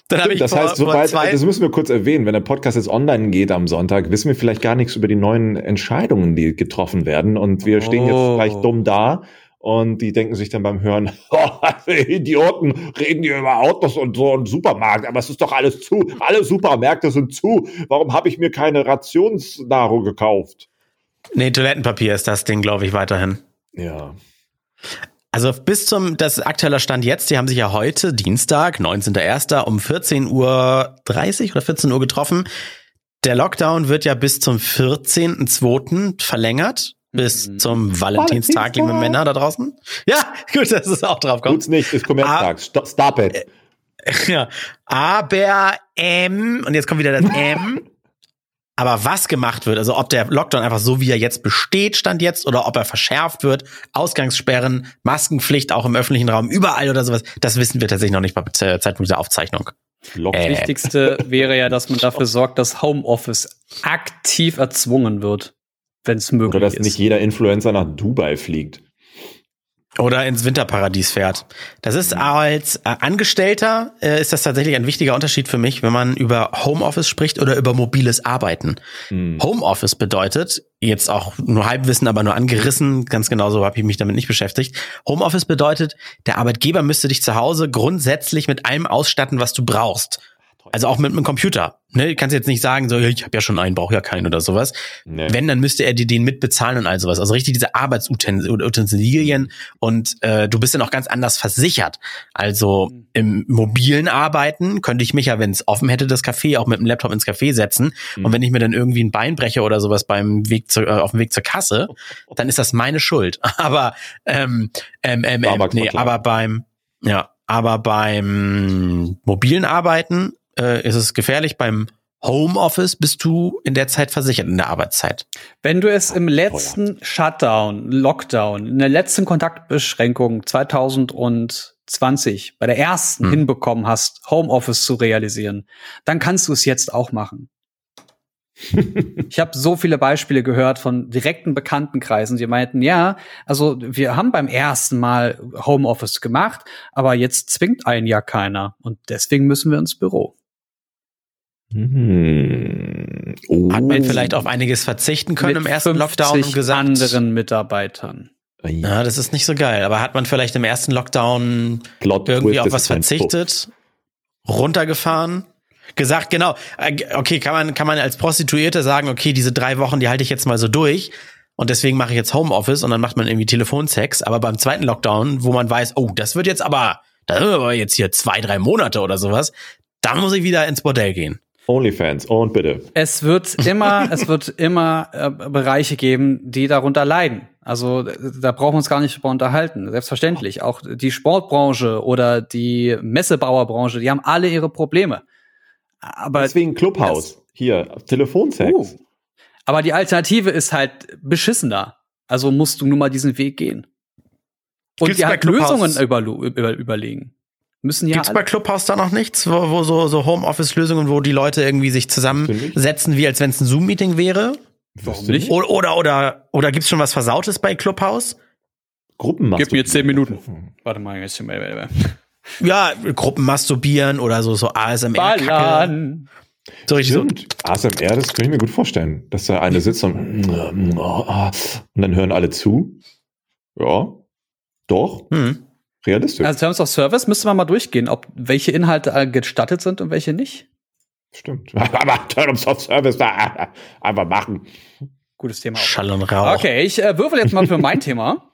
Dann Stimmt, ich das vor, heißt, sobald, das müssen wir kurz erwähnen, wenn der Podcast jetzt online geht am Sonntag, wissen wir vielleicht gar nichts über die neuen Entscheidungen, die getroffen werden. Und wir stehen jetzt vielleicht oh. dumm da und die denken sich dann beim Hören, oh, Idioten reden hier über Autos und so und Supermarkt, aber es ist doch alles zu. Alle Supermärkte sind zu. Warum habe ich mir keine Rationsnahrung gekauft? Nee, Toilettenpapier ist das Ding, glaube ich, weiterhin. Ja. Also bis zum, das aktuelle Stand jetzt, die haben sich ja heute, Dienstag, 19.01. um 14.30 Uhr oder 14 Uhr getroffen. Der Lockdown wird ja bis zum 14.02. verlängert. Bis mhm. zum Valentinstag, liebe Männer da draußen. Ja, gut, dass es auch drauf kommt. Tut's nicht, ist Kommerztag. Ah, Stop it. Äh, ja. Aber M, und jetzt kommt wieder das M. Aber was gemacht wird, also ob der Lockdown einfach so wie er jetzt besteht, stand jetzt, oder ob er verschärft wird, Ausgangssperren, Maskenpflicht auch im öffentlichen Raum, überall oder sowas, das wissen wir tatsächlich noch nicht bei Zeitpunkt der Aufzeichnung. Das äh. Wichtigste wäre ja, dass man dafür sorgt, dass Homeoffice aktiv erzwungen wird, wenn es möglich ist. Oder dass ist. nicht jeder Influencer nach Dubai fliegt. Oder ins Winterparadies fährt. Das ist mhm. als äh, Angestellter äh, ist das tatsächlich ein wichtiger Unterschied für mich, wenn man über Homeoffice spricht oder über mobiles Arbeiten. Mhm. Homeoffice bedeutet, jetzt auch nur Halbwissen, aber nur angerissen, ganz genauso habe ich mich damit nicht beschäftigt. Homeoffice bedeutet, der Arbeitgeber müsste dich zu Hause grundsätzlich mit allem ausstatten, was du brauchst. Also auch mit einem Computer. Ne, du kannst jetzt nicht sagen, so, ich habe ja schon einen, brauche ja keinen oder sowas. Nee. Wenn, dann müsste er dir den mitbezahlen und all sowas. Also richtig diese Arbeitsutensilien und äh, du bist dann auch ganz anders versichert. Also im mobilen Arbeiten könnte ich mich ja, wenn es offen hätte, das Café auch mit dem Laptop ins Café setzen. Mhm. Und wenn ich mir dann irgendwie ein Bein breche oder sowas beim Weg zu, äh, auf dem Weg zur Kasse, dann ist das meine Schuld. aber ähm, ähm, ähm, ähm nee, aber beim ja, aber beim mobilen Arbeiten äh, ist es gefährlich. Beim Homeoffice bist du in der Zeit versichert, in der Arbeitszeit. Wenn du es im letzten Shutdown, Lockdown, in der letzten Kontaktbeschränkung 2020, bei der ersten hm. hinbekommen hast, Homeoffice zu realisieren, dann kannst du es jetzt auch machen. ich habe so viele Beispiele gehört von direkten Bekanntenkreisen, die meinten, ja, also wir haben beim ersten Mal Homeoffice gemacht, aber jetzt zwingt einen ja keiner und deswegen müssen wir ins Büro. Hm. Oh. Hat man vielleicht auf einiges verzichten können Mit im ersten Lockdown und gesagt. anderen Mitarbeitern. Ja, das ist nicht so geil. Aber hat man vielleicht im ersten Lockdown Plot irgendwie auf was verzichtet? Runtergefahren? Gesagt, genau. Äh, okay, kann man, kann man als Prostituierte sagen, okay, diese drei Wochen, die halte ich jetzt mal so durch. Und deswegen mache ich jetzt Homeoffice und dann macht man irgendwie Telefonsex. Aber beim zweiten Lockdown, wo man weiß, oh, das wird jetzt aber, das sind aber jetzt hier zwei, drei Monate oder sowas, dann muss ich wieder ins Bordell gehen. OnlyFans und bitte. Es wird immer, es wird immer äh, Bereiche geben, die darunter leiden. Also da brauchen wir uns gar nicht drüber unterhalten. Selbstverständlich. Auch die Sportbranche oder die Messebauerbranche, die haben alle ihre Probleme. Aber deswegen Clubhouse hier Telefonsex. Uh, aber die Alternative ist halt beschissener. Also musst du nur mal diesen Weg gehen. Und Gibt's dir halt Lösungen über, über, überlegen. Müssen ja Gibt's bei Clubhouse da noch nichts, wo, wo so, so Homeoffice-Lösungen, wo die Leute irgendwie sich zusammensetzen, wie als wenn es ein Zoom-Meeting wäre? Warum nicht? Oder, oder, oder, oder gibt's schon was Versautes bei Clubhouse? Gruppen Gib mir zehn Minuten. Warte mal, jetzt mal. Ja, Gruppen masturbieren oder so, so ASMR. Ballern. So richtig so. ASMR, das kann ich mir gut vorstellen, dass da eine sitzt und, und dann hören alle zu. Ja, doch. Hm. Realistisch. Also Terms of Service müsste man mal durchgehen, ob welche Inhalte gestattet sind und welche nicht. Stimmt. Aber Terms of Service da einfach machen. Gutes Thema. Auch. Schall und Rauch. Okay, ich äh, würfel jetzt mal für mein Thema.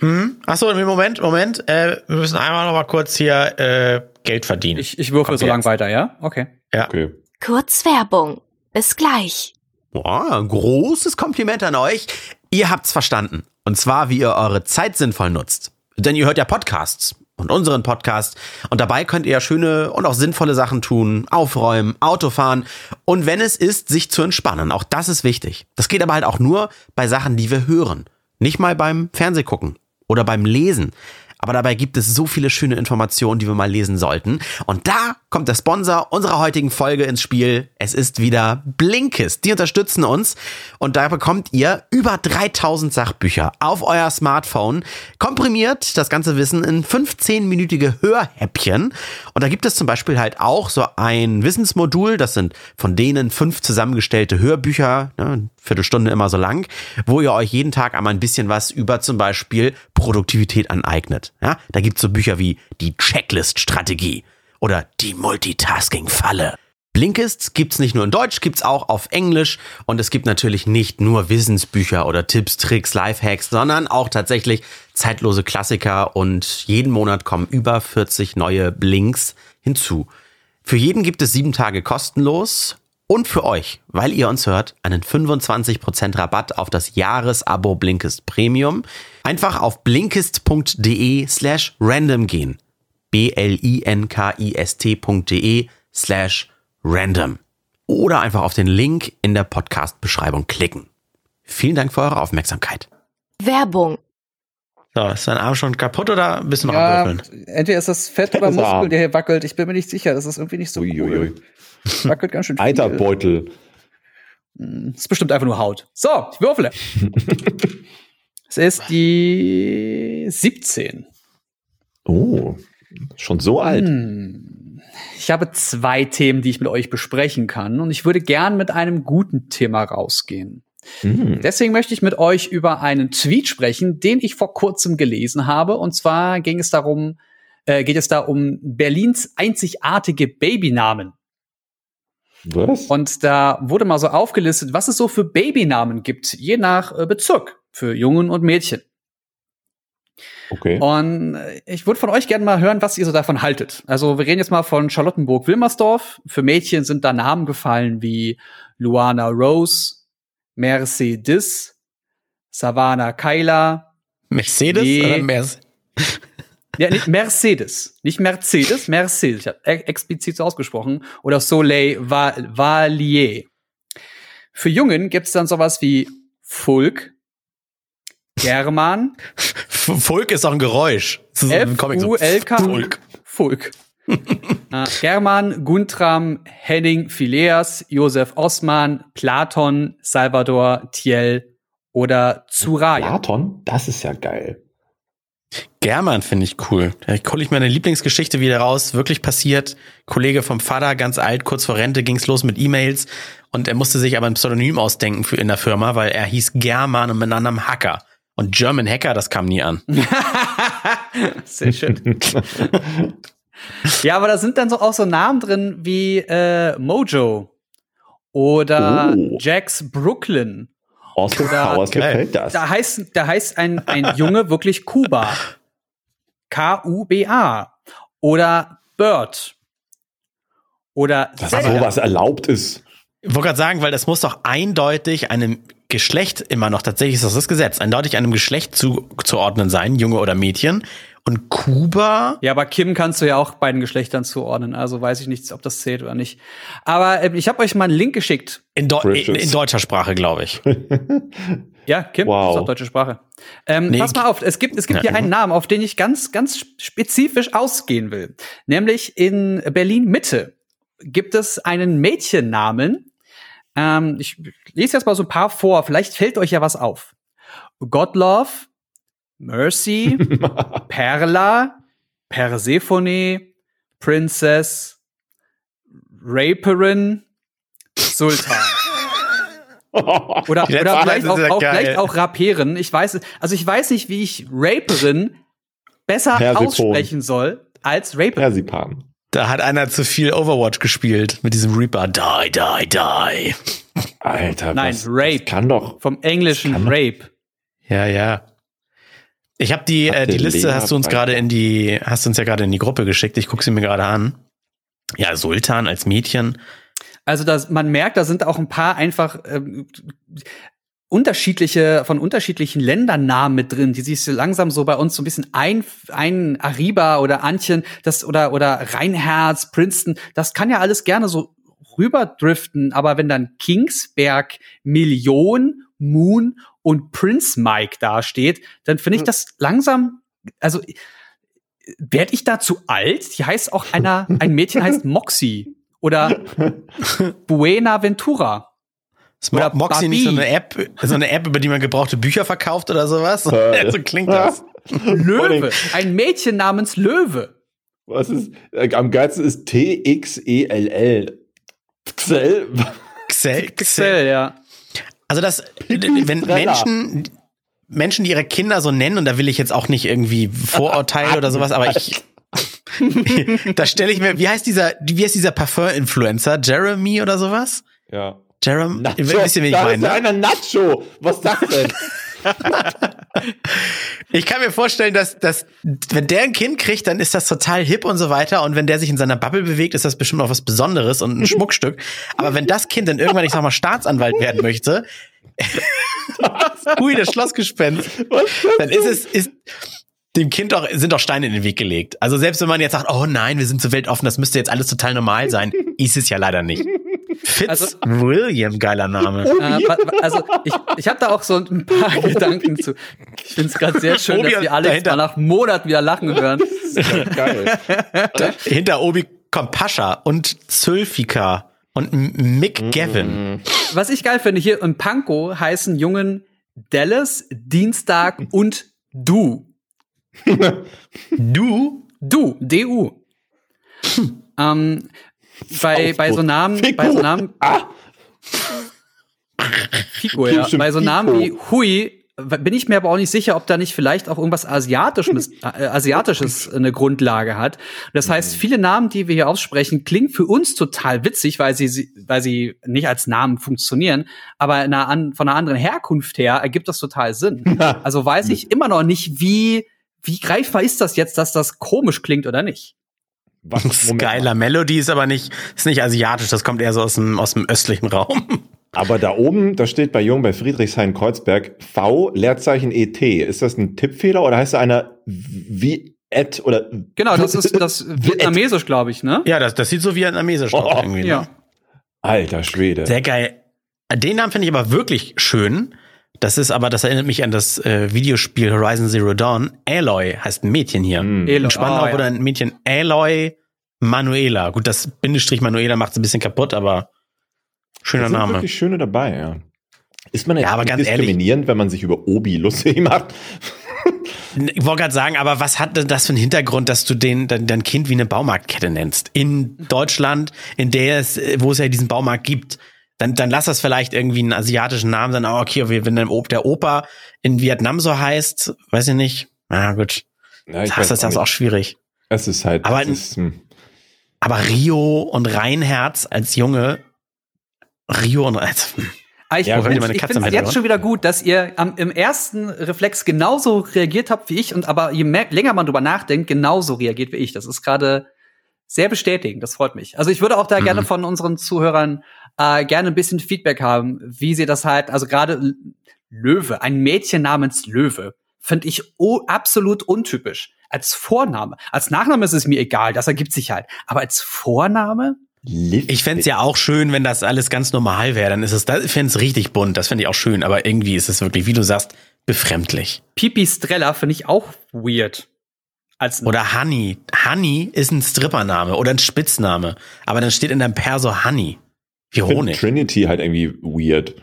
Hm? Achso, Moment, Moment. Äh, wir müssen einmal noch mal kurz hier äh, Geld verdienen. Ich, ich würfel Kommt so lange weiter, ja? Okay. Ja. Okay. Kurz Werbung. Bis gleich. Boah, ein großes Kompliment an euch. Ihr habt's verstanden. Und zwar, wie ihr eure Zeit sinnvoll nutzt. Denn ihr hört ja Podcasts und unseren Podcast. Und dabei könnt ihr ja schöne und auch sinnvolle Sachen tun, aufräumen, Autofahren und wenn es ist, sich zu entspannen. Auch das ist wichtig. Das geht aber halt auch nur bei Sachen, die wir hören. Nicht mal beim Fernsehgucken oder beim Lesen. Aber dabei gibt es so viele schöne Informationen, die wir mal lesen sollten. Und da kommt der Sponsor unserer heutigen Folge ins Spiel. Es ist wieder Blinkist. Die unterstützen uns und da bekommt ihr über 3000 Sachbücher auf euer Smartphone, komprimiert das ganze Wissen in 15-minütige Hörhäppchen. Und da gibt es zum Beispiel halt auch so ein Wissensmodul, das sind von denen fünf zusammengestellte Hörbücher, ne, Viertelstunde immer so lang, wo ihr euch jeden Tag einmal ein bisschen was über zum Beispiel Produktivität aneignet. Ja, da gibt's so Bücher wie die Checklist-Strategie oder die Multitasking-Falle. Blinkist gibt's nicht nur in Deutsch, gibt's auch auf Englisch und es gibt natürlich nicht nur Wissensbücher oder Tipps, Tricks, Lifehacks, sondern auch tatsächlich zeitlose Klassiker und jeden Monat kommen über 40 neue Blinks hinzu. Für jeden gibt es sieben Tage kostenlos und für euch, weil ihr uns hört, einen 25% Rabatt auf das Jahresabo Blinkist Premium. Einfach auf blinkist.de slash random gehen. B-L-I-N-K-I-S-T.de slash random. Oder einfach auf den Link in der Podcast-Beschreibung klicken. Vielen Dank für eure Aufmerksamkeit. Werbung. So, ist dein Arm schon kaputt oder bist du noch ja, am Würfeln? Entweder ist das Fett oder Muskel, der hier wackelt. Ich bin mir nicht sicher. Das ist irgendwie nicht so Uiuiui. cool. Wackelt ganz schön viel. Eiterbeutel. Das hm, ist bestimmt einfach nur Haut. So, ich würfle. es ist die 17. Oh, schon so alt. Hm. Ich habe zwei Themen, die ich mit euch besprechen kann. Und ich würde gern mit einem guten Thema rausgehen. Mhm. Deswegen möchte ich mit euch über einen Tweet sprechen, den ich vor kurzem gelesen habe. Und zwar ging es darum, äh, geht es da um Berlins einzigartige Babynamen. Was? Und da wurde mal so aufgelistet, was es so für Babynamen gibt, je nach äh, Bezirk für Jungen und Mädchen. Okay. Und äh, ich würde von euch gerne mal hören, was ihr so davon haltet. Also wir reden jetzt mal von Charlottenburg-Wilmersdorf. Für Mädchen sind da Namen gefallen wie Luana Rose, Mercedes, Savannah Kyla. Mercedes oder Mercedes? Ja, nicht Mercedes. Nicht Mercedes, Mercedes. Ich habe explizit so ausgesprochen. Oder Soleil Valier. Für Jungen gibt's dann sowas wie Fulk, German. Fulk ist auch ein Geräusch. F-U-L-K. Fulk. Fulk. äh, German, Guntram, Henning, Phileas, Josef Osman, Platon, Salvador, Thiel oder Zuraya. Platon? Das ist ja geil. German finde ich cool. Da hole ich meine Lieblingsgeschichte wieder raus. Wirklich passiert. Kollege vom Vater, ganz alt, kurz vor Rente ging's los mit E-Mails und er musste sich aber ein Pseudonym ausdenken für in der Firma, weil er hieß German und mit einem Hacker. Und German Hacker, das kam nie an. Sehr schön. ja, aber da sind dann so auch so Namen drin wie äh, Mojo oder oh. Jax Brooklyn Austin Powers gefällt das. Da heißt, da heißt ein, ein Junge wirklich Kuba. K-U-B-A. Oder Bird. Oder Dass sowas erlaubt ist. Ich wollte gerade sagen, weil das muss doch eindeutig einem Geschlecht immer noch, tatsächlich ist das das Gesetz, eindeutig einem Geschlecht zuzuordnen sein, Junge oder Mädchen. Und Kuba? Ja, aber Kim kannst du ja auch beiden Geschlechtern zuordnen. Also weiß ich nicht, ob das zählt oder nicht. Aber äh, ich habe euch mal einen Link geschickt. In, Deu in, in deutscher Sprache, glaube ich. ja, Kim, wow. das ist auch deutsche Sprache. Ähm, nee, pass mal auf, es gibt, es gibt ja, hier einen Namen, auf den ich ganz, ganz spezifisch ausgehen will. Nämlich in Berlin Mitte gibt es einen Mädchennamen. Ähm, ich lese jetzt mal so ein paar vor. Vielleicht fällt euch ja was auf. Godlove, Mercy, Perla, Persephone, Princess, Raperin, Sultan. oder oder vielleicht auch, auch, vielleicht auch Raperin. Ich weiß, also ich weiß nicht, wie ich Raperin besser Persipon. aussprechen soll als Raperin. Persipan. Da hat einer zu viel Overwatch gespielt mit diesem Reaper. Die, die, die. Alter, Nein, was, Rape. kann doch. Vom englischen Rape. Ja, ja. Ich habe die, äh, die Liste hast du uns gerade in die, hast du uns ja gerade in die Gruppe geschickt. Ich gucke sie mir gerade an. Ja, Sultan als Mädchen. Also das, man merkt, da sind auch ein paar einfach ähm, unterschiedliche von unterschiedlichen Ländern Namen mit drin, die sich so langsam so bei uns so ein bisschen ein ein Ariba oder Antchen, das oder oder Reinherz, Princeton, das kann ja alles gerne so rüberdriften, aber wenn dann Kingsberg, Million, Moon und Prince Mike dasteht, dann finde ich das langsam, also werde ich da zu alt? Die heißt auch einer, ein Mädchen heißt Moxie oder Buena-Ventura. Ist Mo Moxie nicht so eine App, so eine App, über die man gebrauchte Bücher verkauft oder sowas? Äh. so klingt das. Löwe. Ein Mädchen namens Löwe. Was ist, äh, am geilsten ist T-X-E-L-L. Xell? Xell, Xell, ja. Also das, wenn Menschen, Menschen, die ihre Kinder so nennen, und da will ich jetzt auch nicht irgendwie Vorurteile oder sowas, aber ich, da stelle ich mir, wie heißt dieser, wie heißt dieser Parfum-Influencer? Jeremy oder sowas? Ja. Jeremy, Nacho, wisst ihr, wie ich meine? Ja einer Nacho. Was das denn? ich kann mir vorstellen, dass, dass, wenn der ein Kind kriegt, dann ist das total hip und so weiter. Und wenn der sich in seiner Bubble bewegt, ist das bestimmt auch was Besonderes und ein Schmuckstück. Aber wenn das Kind dann irgendwann, ich sag mal, Staatsanwalt werden möchte, hui, das Schlossgespenst, dann ist es, ist, dem Kind doch, sind doch Steine in den Weg gelegt. Also selbst wenn man jetzt sagt, oh nein, wir sind zur Welt offen, das müsste jetzt alles total normal sein, ist es ja leider nicht. Fitz also, William, geiler Name. Äh, also ich, ich habe da auch so ein paar Gedanken zu. Ich finde es gerade sehr schön, Obi dass wir alle mal nach Monaten wieder lachen hören. geil. hinter Obi kommt Pascha und Zülfika und Mick mm. Gavin. Was ich geil finde, hier im Panko heißen Jungen Dallas, Dienstag und Du. du? Du, D-U. Hm. Ähm, bei, bei so Namen, Fico. bei so Namen. Ah. Fico, ja. Bei so Namen wie Hui bin ich mir aber auch nicht sicher, ob da nicht vielleicht auch irgendwas Asiatisches, äh, Asiatisches eine Grundlage hat. Das heißt, mhm. viele Namen, die wir hier aussprechen, klingen für uns total witzig, weil sie, weil sie nicht als Namen funktionieren, aber einer, von einer anderen Herkunft her ergibt das total Sinn. Also weiß ich immer noch nicht, wie, wie greifbar ist das jetzt, dass das komisch klingt oder nicht. Was, Skylar Melody ist aber nicht, ist nicht asiatisch, das kommt eher so aus dem, aus dem östlichen Raum. Aber da oben, da steht bei Jung bei Friedrichshain-Kreuzberg V Leerzeichen ET. Ist das ein Tippfehler oder heißt da einer wie et oder? Genau, das ist das Vietnamesisch, glaube ich, ne? Ja, das, das sieht so vietnamesisch oh, aus irgendwie. Ne? Ja. Alter Schwede. Sehr geil. Den Namen finde ich aber wirklich schön. Das ist aber, das erinnert mich an das äh, Videospiel Horizon Zero Dawn. Aloy heißt ein Mädchen hier. Mm. Aloy. Spannend oh, ja. oder ein Mädchen Aloy Manuela. Gut, das Bindestrich Manuela macht es ein bisschen kaputt, aber schöner da sind Name. wirklich schöne dabei, ja. Ist man ja, aber ganz diskriminierend, ehrlich, wenn man sich über Obi lustig macht? Ich wollte gerade sagen, aber was hat denn das für einen Hintergrund, dass du den, dein, dein Kind wie eine Baumarktkette nennst? In Deutschland, in der es, wo es ja diesen Baumarkt gibt dann, dann lass das vielleicht irgendwie einen asiatischen Namen sein. Oh, okay, wenn dann der Opa in Vietnam so heißt, weiß ich nicht. Na gut. Ja, ich das ist das auch schwierig. Es ist halt. Aber, ist, hm. aber Rio und Reinherz als Junge, Rio und als, hm. Ah, ich, ja, ich, ich finde es jetzt schon wieder gut, dass ihr am, im ersten Reflex genauso reagiert habt wie ich und aber je mehr, länger man drüber nachdenkt, genauso reagiert wie ich. Das ist gerade sehr bestätigend. Das freut mich. Also ich würde auch da mhm. gerne von unseren Zuhörern äh, gerne ein bisschen Feedback haben, wie sie das halt, also gerade Löwe, ein Mädchen namens Löwe, finde ich absolut untypisch. Als Vorname. Als Nachname ist es mir egal, das ergibt sich halt. Aber als Vorname? Ich fände ja auch schön, wenn das alles ganz normal wäre. Dann ist es, ich fände es richtig bunt, das finde ich auch schön, aber irgendwie ist es wirklich, wie du sagst, befremdlich. Pipi Strella finde ich auch weird. Als oder Honey. Honey ist ein Strippername oder ein Spitzname. Aber dann steht in deinem Perso Honey. Wie Honig. Trinity halt irgendwie weird. Ist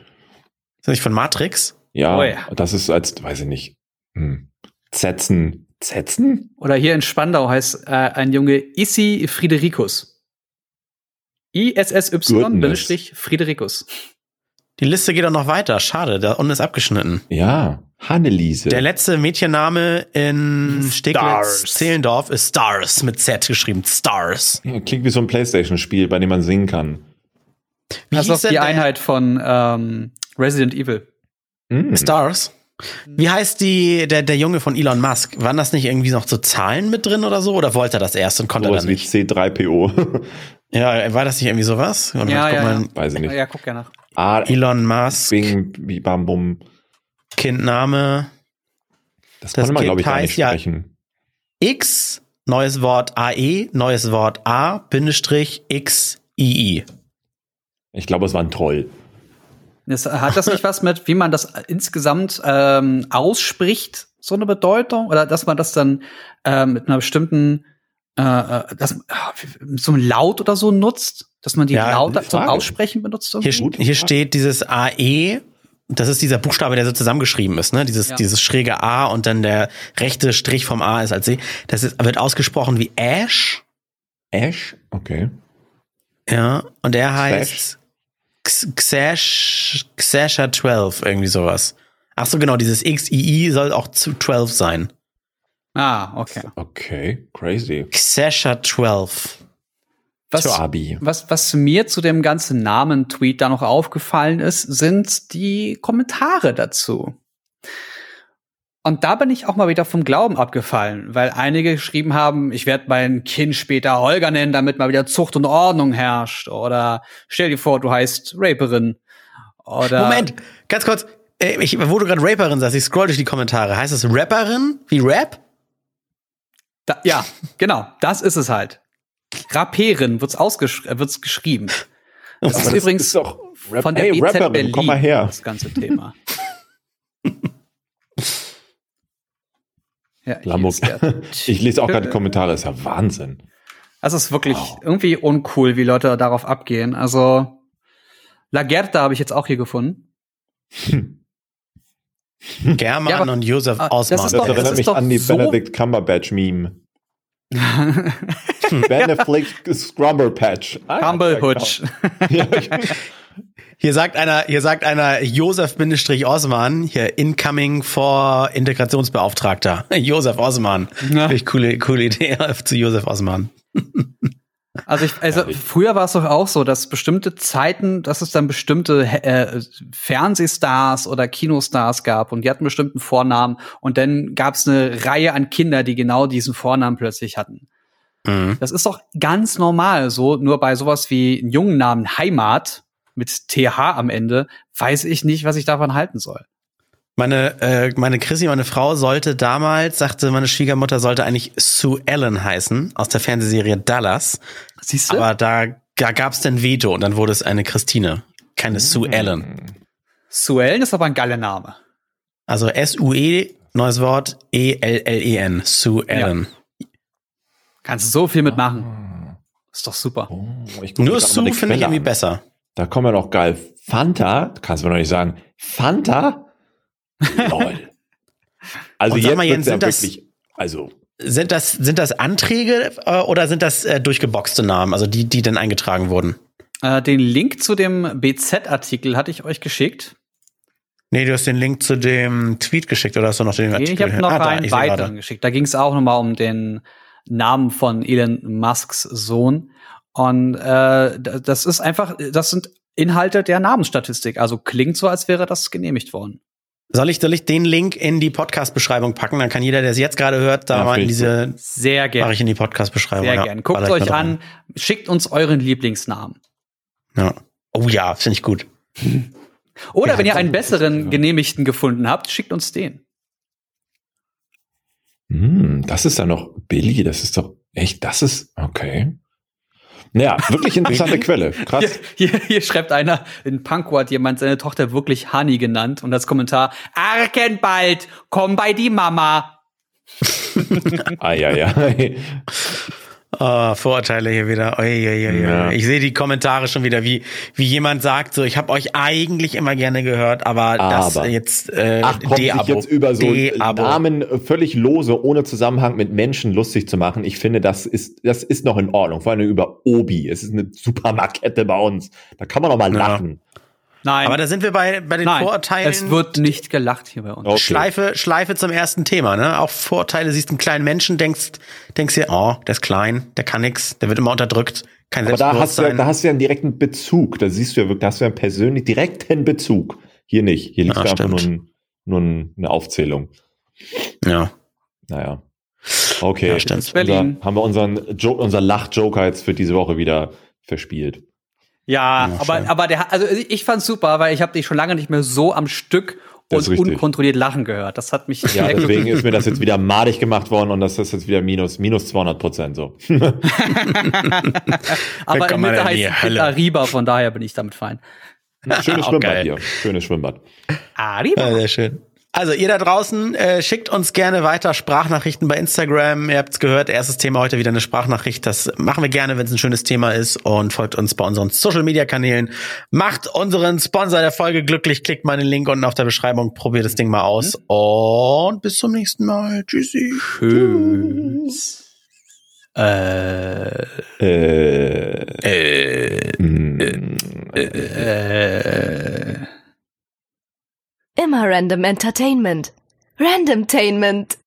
das nicht von Matrix? Ja, oh ja. das ist als, weiß ich nicht. Hm. Zetzen. Zetzen? Oder hier in Spandau heißt äh, ein Junge Issi Friederikus. I-S-S-Y-Friederikus. Die Liste geht auch noch weiter. Schade, da unten ist abgeschnitten. Ja, Hanneliese. Der letzte Mädchenname in Steglitz-Zehlendorf ist Stars mit Z geschrieben. Stars. Ja, klingt wie so ein Playstation-Spiel, bei dem man singen kann. Wie das ist die Einheit von ähm, Resident Evil. Mm. Stars. Wie heißt die, der, der Junge von Elon Musk? Waren das nicht irgendwie noch so Zahlen mit drin oder so? Oder wollte er das erst und konnte so er dann nicht? wie C3PO. ja, war das nicht irgendwie sowas? Oder ja, ja, ja. Weiß ich nicht. Ja, guck gerne nach. Ah, Elon Musk. Bing, wie bam, bum. Kindname. Das, das kann man, glaube ich, gar nicht sprechen. Ja X, neues Wort AE, neues Wort A, Bindestrich, X, II. Ich glaube, es war ein Troll. Das, hat das nicht was mit, wie man das insgesamt ähm, ausspricht? so eine Bedeutung? Oder dass man das dann äh, mit einer bestimmten, äh, äh dass, so einem Laut oder so nutzt? Dass man die ja, Laut zum Aussprechen benutzt? Hier, hier steht dieses AE, das ist dieser Buchstabe, der so zusammengeschrieben ist, ne? Dieses, ja. dieses schräge A und dann der rechte Strich vom A ist als C. Das ist, wird ausgesprochen wie Ash. Ash? Okay. Ja, und er heißt Xasha 12, irgendwie sowas. Ach so, genau, dieses XII soll auch zu 12 sein. Ah, okay. Okay, crazy. Xasha 12. Was, was, was mir zu dem ganzen Namen-Tweet da noch aufgefallen ist, sind die Kommentare dazu. Und da bin ich auch mal wieder vom Glauben abgefallen, weil einige geschrieben haben, ich werde mein Kind später Holger nennen, damit mal wieder Zucht und Ordnung herrscht. Oder stell dir vor, du heißt Raperin. Oder Moment, ganz kurz. Äh, ich, wo du gerade Raperin sagst, ich scroll durch die Kommentare. Heißt das Rapperin? Wie Rap? Da, ja, genau. Das ist es halt. Raperin wird's ausgesch äh, wird's geschrieben. Das ist das übrigens ist doch Rap von der hey, BZ Rapperin, Berlin, komm mal her. das ganze Thema. Ja, Lambo. ich lese auch gerade die Kommentare, das ist ja Wahnsinn. Das ist wirklich wow. irgendwie uncool, wie Leute darauf abgehen. Also, Lagerta habe ich jetzt auch hier gefunden. Hm. German ja, aber, und Josef ah, Osman. Das, das erinnert mich an die so Benedict Cumberbatch-Meme. Benedict Scrumberpatch. Ah, Cumberhutch. Hier sagt einer, hier sagt einer Josef-Osman, hier incoming for Integrationsbeauftragter. Josef Osman. Ja. ich coole, coole Idee zu Josef Osman. Also, ich, also früher war es doch auch so, dass bestimmte Zeiten, dass es dann bestimmte äh, Fernsehstars oder Kinostars gab und die hatten bestimmten Vornamen und dann gab es eine Reihe an Kinder, die genau diesen Vornamen plötzlich hatten. Mhm. Das ist doch ganz normal so, nur bei sowas wie einen jungen Namen Heimat mit TH am Ende, weiß ich nicht, was ich davon halten soll. Meine, äh, meine Chrissy, meine Frau, sollte damals, sagte meine Schwiegermutter, sollte eigentlich Sue Ellen heißen, aus der Fernsehserie Dallas. Siehst du? Aber da, da gab es dann Veto und dann wurde es eine Christine, keine Sue mhm. Ellen. Sue Ellen ist aber ein geiler Name. Also S-U-E, neues Wort, E-L-L-E-N, Sue Ellen. Ja. Kannst du so viel mitmachen. Ah. Ist doch super. Oh, Nur Sue finde ich irgendwie besser. Da kommen wir noch geil. Fanta, kannst du mir noch nicht sagen. Fanta? Lol. Also jetzt mal, Jens, sind ja wirklich, also. Sind das, sind das Anträge äh, oder sind das äh, durchgeboxte Namen, also die, die dann eingetragen wurden? Äh, den Link zu dem BZ-Artikel hatte ich euch geschickt. Nee, du hast den Link zu dem Tweet geschickt oder hast du noch den nee, Artikel? Ich habe noch ah, einen weiteren geschickt. Da ging es auch nochmal um den Namen von Elon Musks Sohn. Und äh, das ist einfach, das sind Inhalte der Namensstatistik. Also klingt so, als wäre das genehmigt worden. Soll ich, soll ich den Link in die Podcast-Beschreibung packen? Dann kann jeder, der es jetzt gerade hört, da ja, mal in diese. Sehr gerne. Mache ich in die Podcast-Beschreibung. Sehr ja, gerne. Guckt euch an, schickt uns euren Lieblingsnamen. Ja. Oh ja, finde ich gut. Oder ja, wenn ihr einen besseren genehmigten gefunden habt, schickt uns den. Hm, das ist ja noch Billy, das ist doch echt, das ist okay. Ja, wirklich interessante Quelle. Krass. Hier, hier, hier schreibt einer, in Pankow hat jemand seine Tochter wirklich Hani genannt und das Kommentar, Arken bald, komm bei die Mama. Eieiei. Oh, Vorurteile hier wieder. Oi, oi, oi, ja. Ich sehe die Kommentare schon wieder, wie, wie jemand sagt, so, ich habe euch eigentlich immer gerne gehört, aber, aber das jetzt äh, Ach, kommt sich jetzt über so Namen völlig lose, ohne Zusammenhang mit Menschen lustig zu machen. Ich finde, das ist, das ist noch in Ordnung. Vor allem über Obi. Es ist eine Supermarkette bei uns. Da kann man noch mal lachen. Ja. Nein. Aber da sind wir bei, bei den Nein, Vorurteilen. Es wird nicht gelacht hier bei uns. Okay. Schleife, Schleife zum ersten Thema, ne? Auch Vorurteile, siehst einen kleinen Menschen, denkst, denkst dir, oh, der ist klein, der kann nix, der wird immer unterdrückt, kein Aber da hast, du, ja, da hast du ja einen direkten Bezug. Da siehst du ja wirklich, da hast du ja einen persönlich direkten Bezug. Hier nicht. Hier liegt ja, einfach nur, ein, nur eine Aufzählung. Ja. Naja. Okay, ja. Unser, haben wir unseren, jo unser Lach-Joker jetzt für diese Woche wieder verspielt. Ja, ja aber, aber der, also ich fand's super, weil ich habe dich schon lange nicht mehr so am Stück und unkontrolliert lachen gehört. Das hat mich. Ja, deswegen ist mir das jetzt wieder madig gemacht worden und das ist jetzt wieder minus, minus 200 Prozent so. aber im Mitte heißt Ariba, von daher bin ich damit fein. Schönes Schwimmbad hier. Schönes Schwimmbad. Arriba. Ja, sehr schön. Also ihr da draußen, äh, schickt uns gerne weiter Sprachnachrichten bei Instagram. Ihr habt's gehört, erstes Thema heute wieder eine Sprachnachricht. Das machen wir gerne, wenn es ein schönes Thema ist. Und folgt uns bei unseren Social-Media-Kanälen. Macht unseren Sponsor der Folge glücklich. Klickt mal den Link unten auf der Beschreibung. Probiert das Ding mal aus. Mhm. Und bis zum nächsten Mal. Tschüssi. Tschüss. Äh, äh, äh, äh, äh, Immer Random Entertainment. Randomtainment.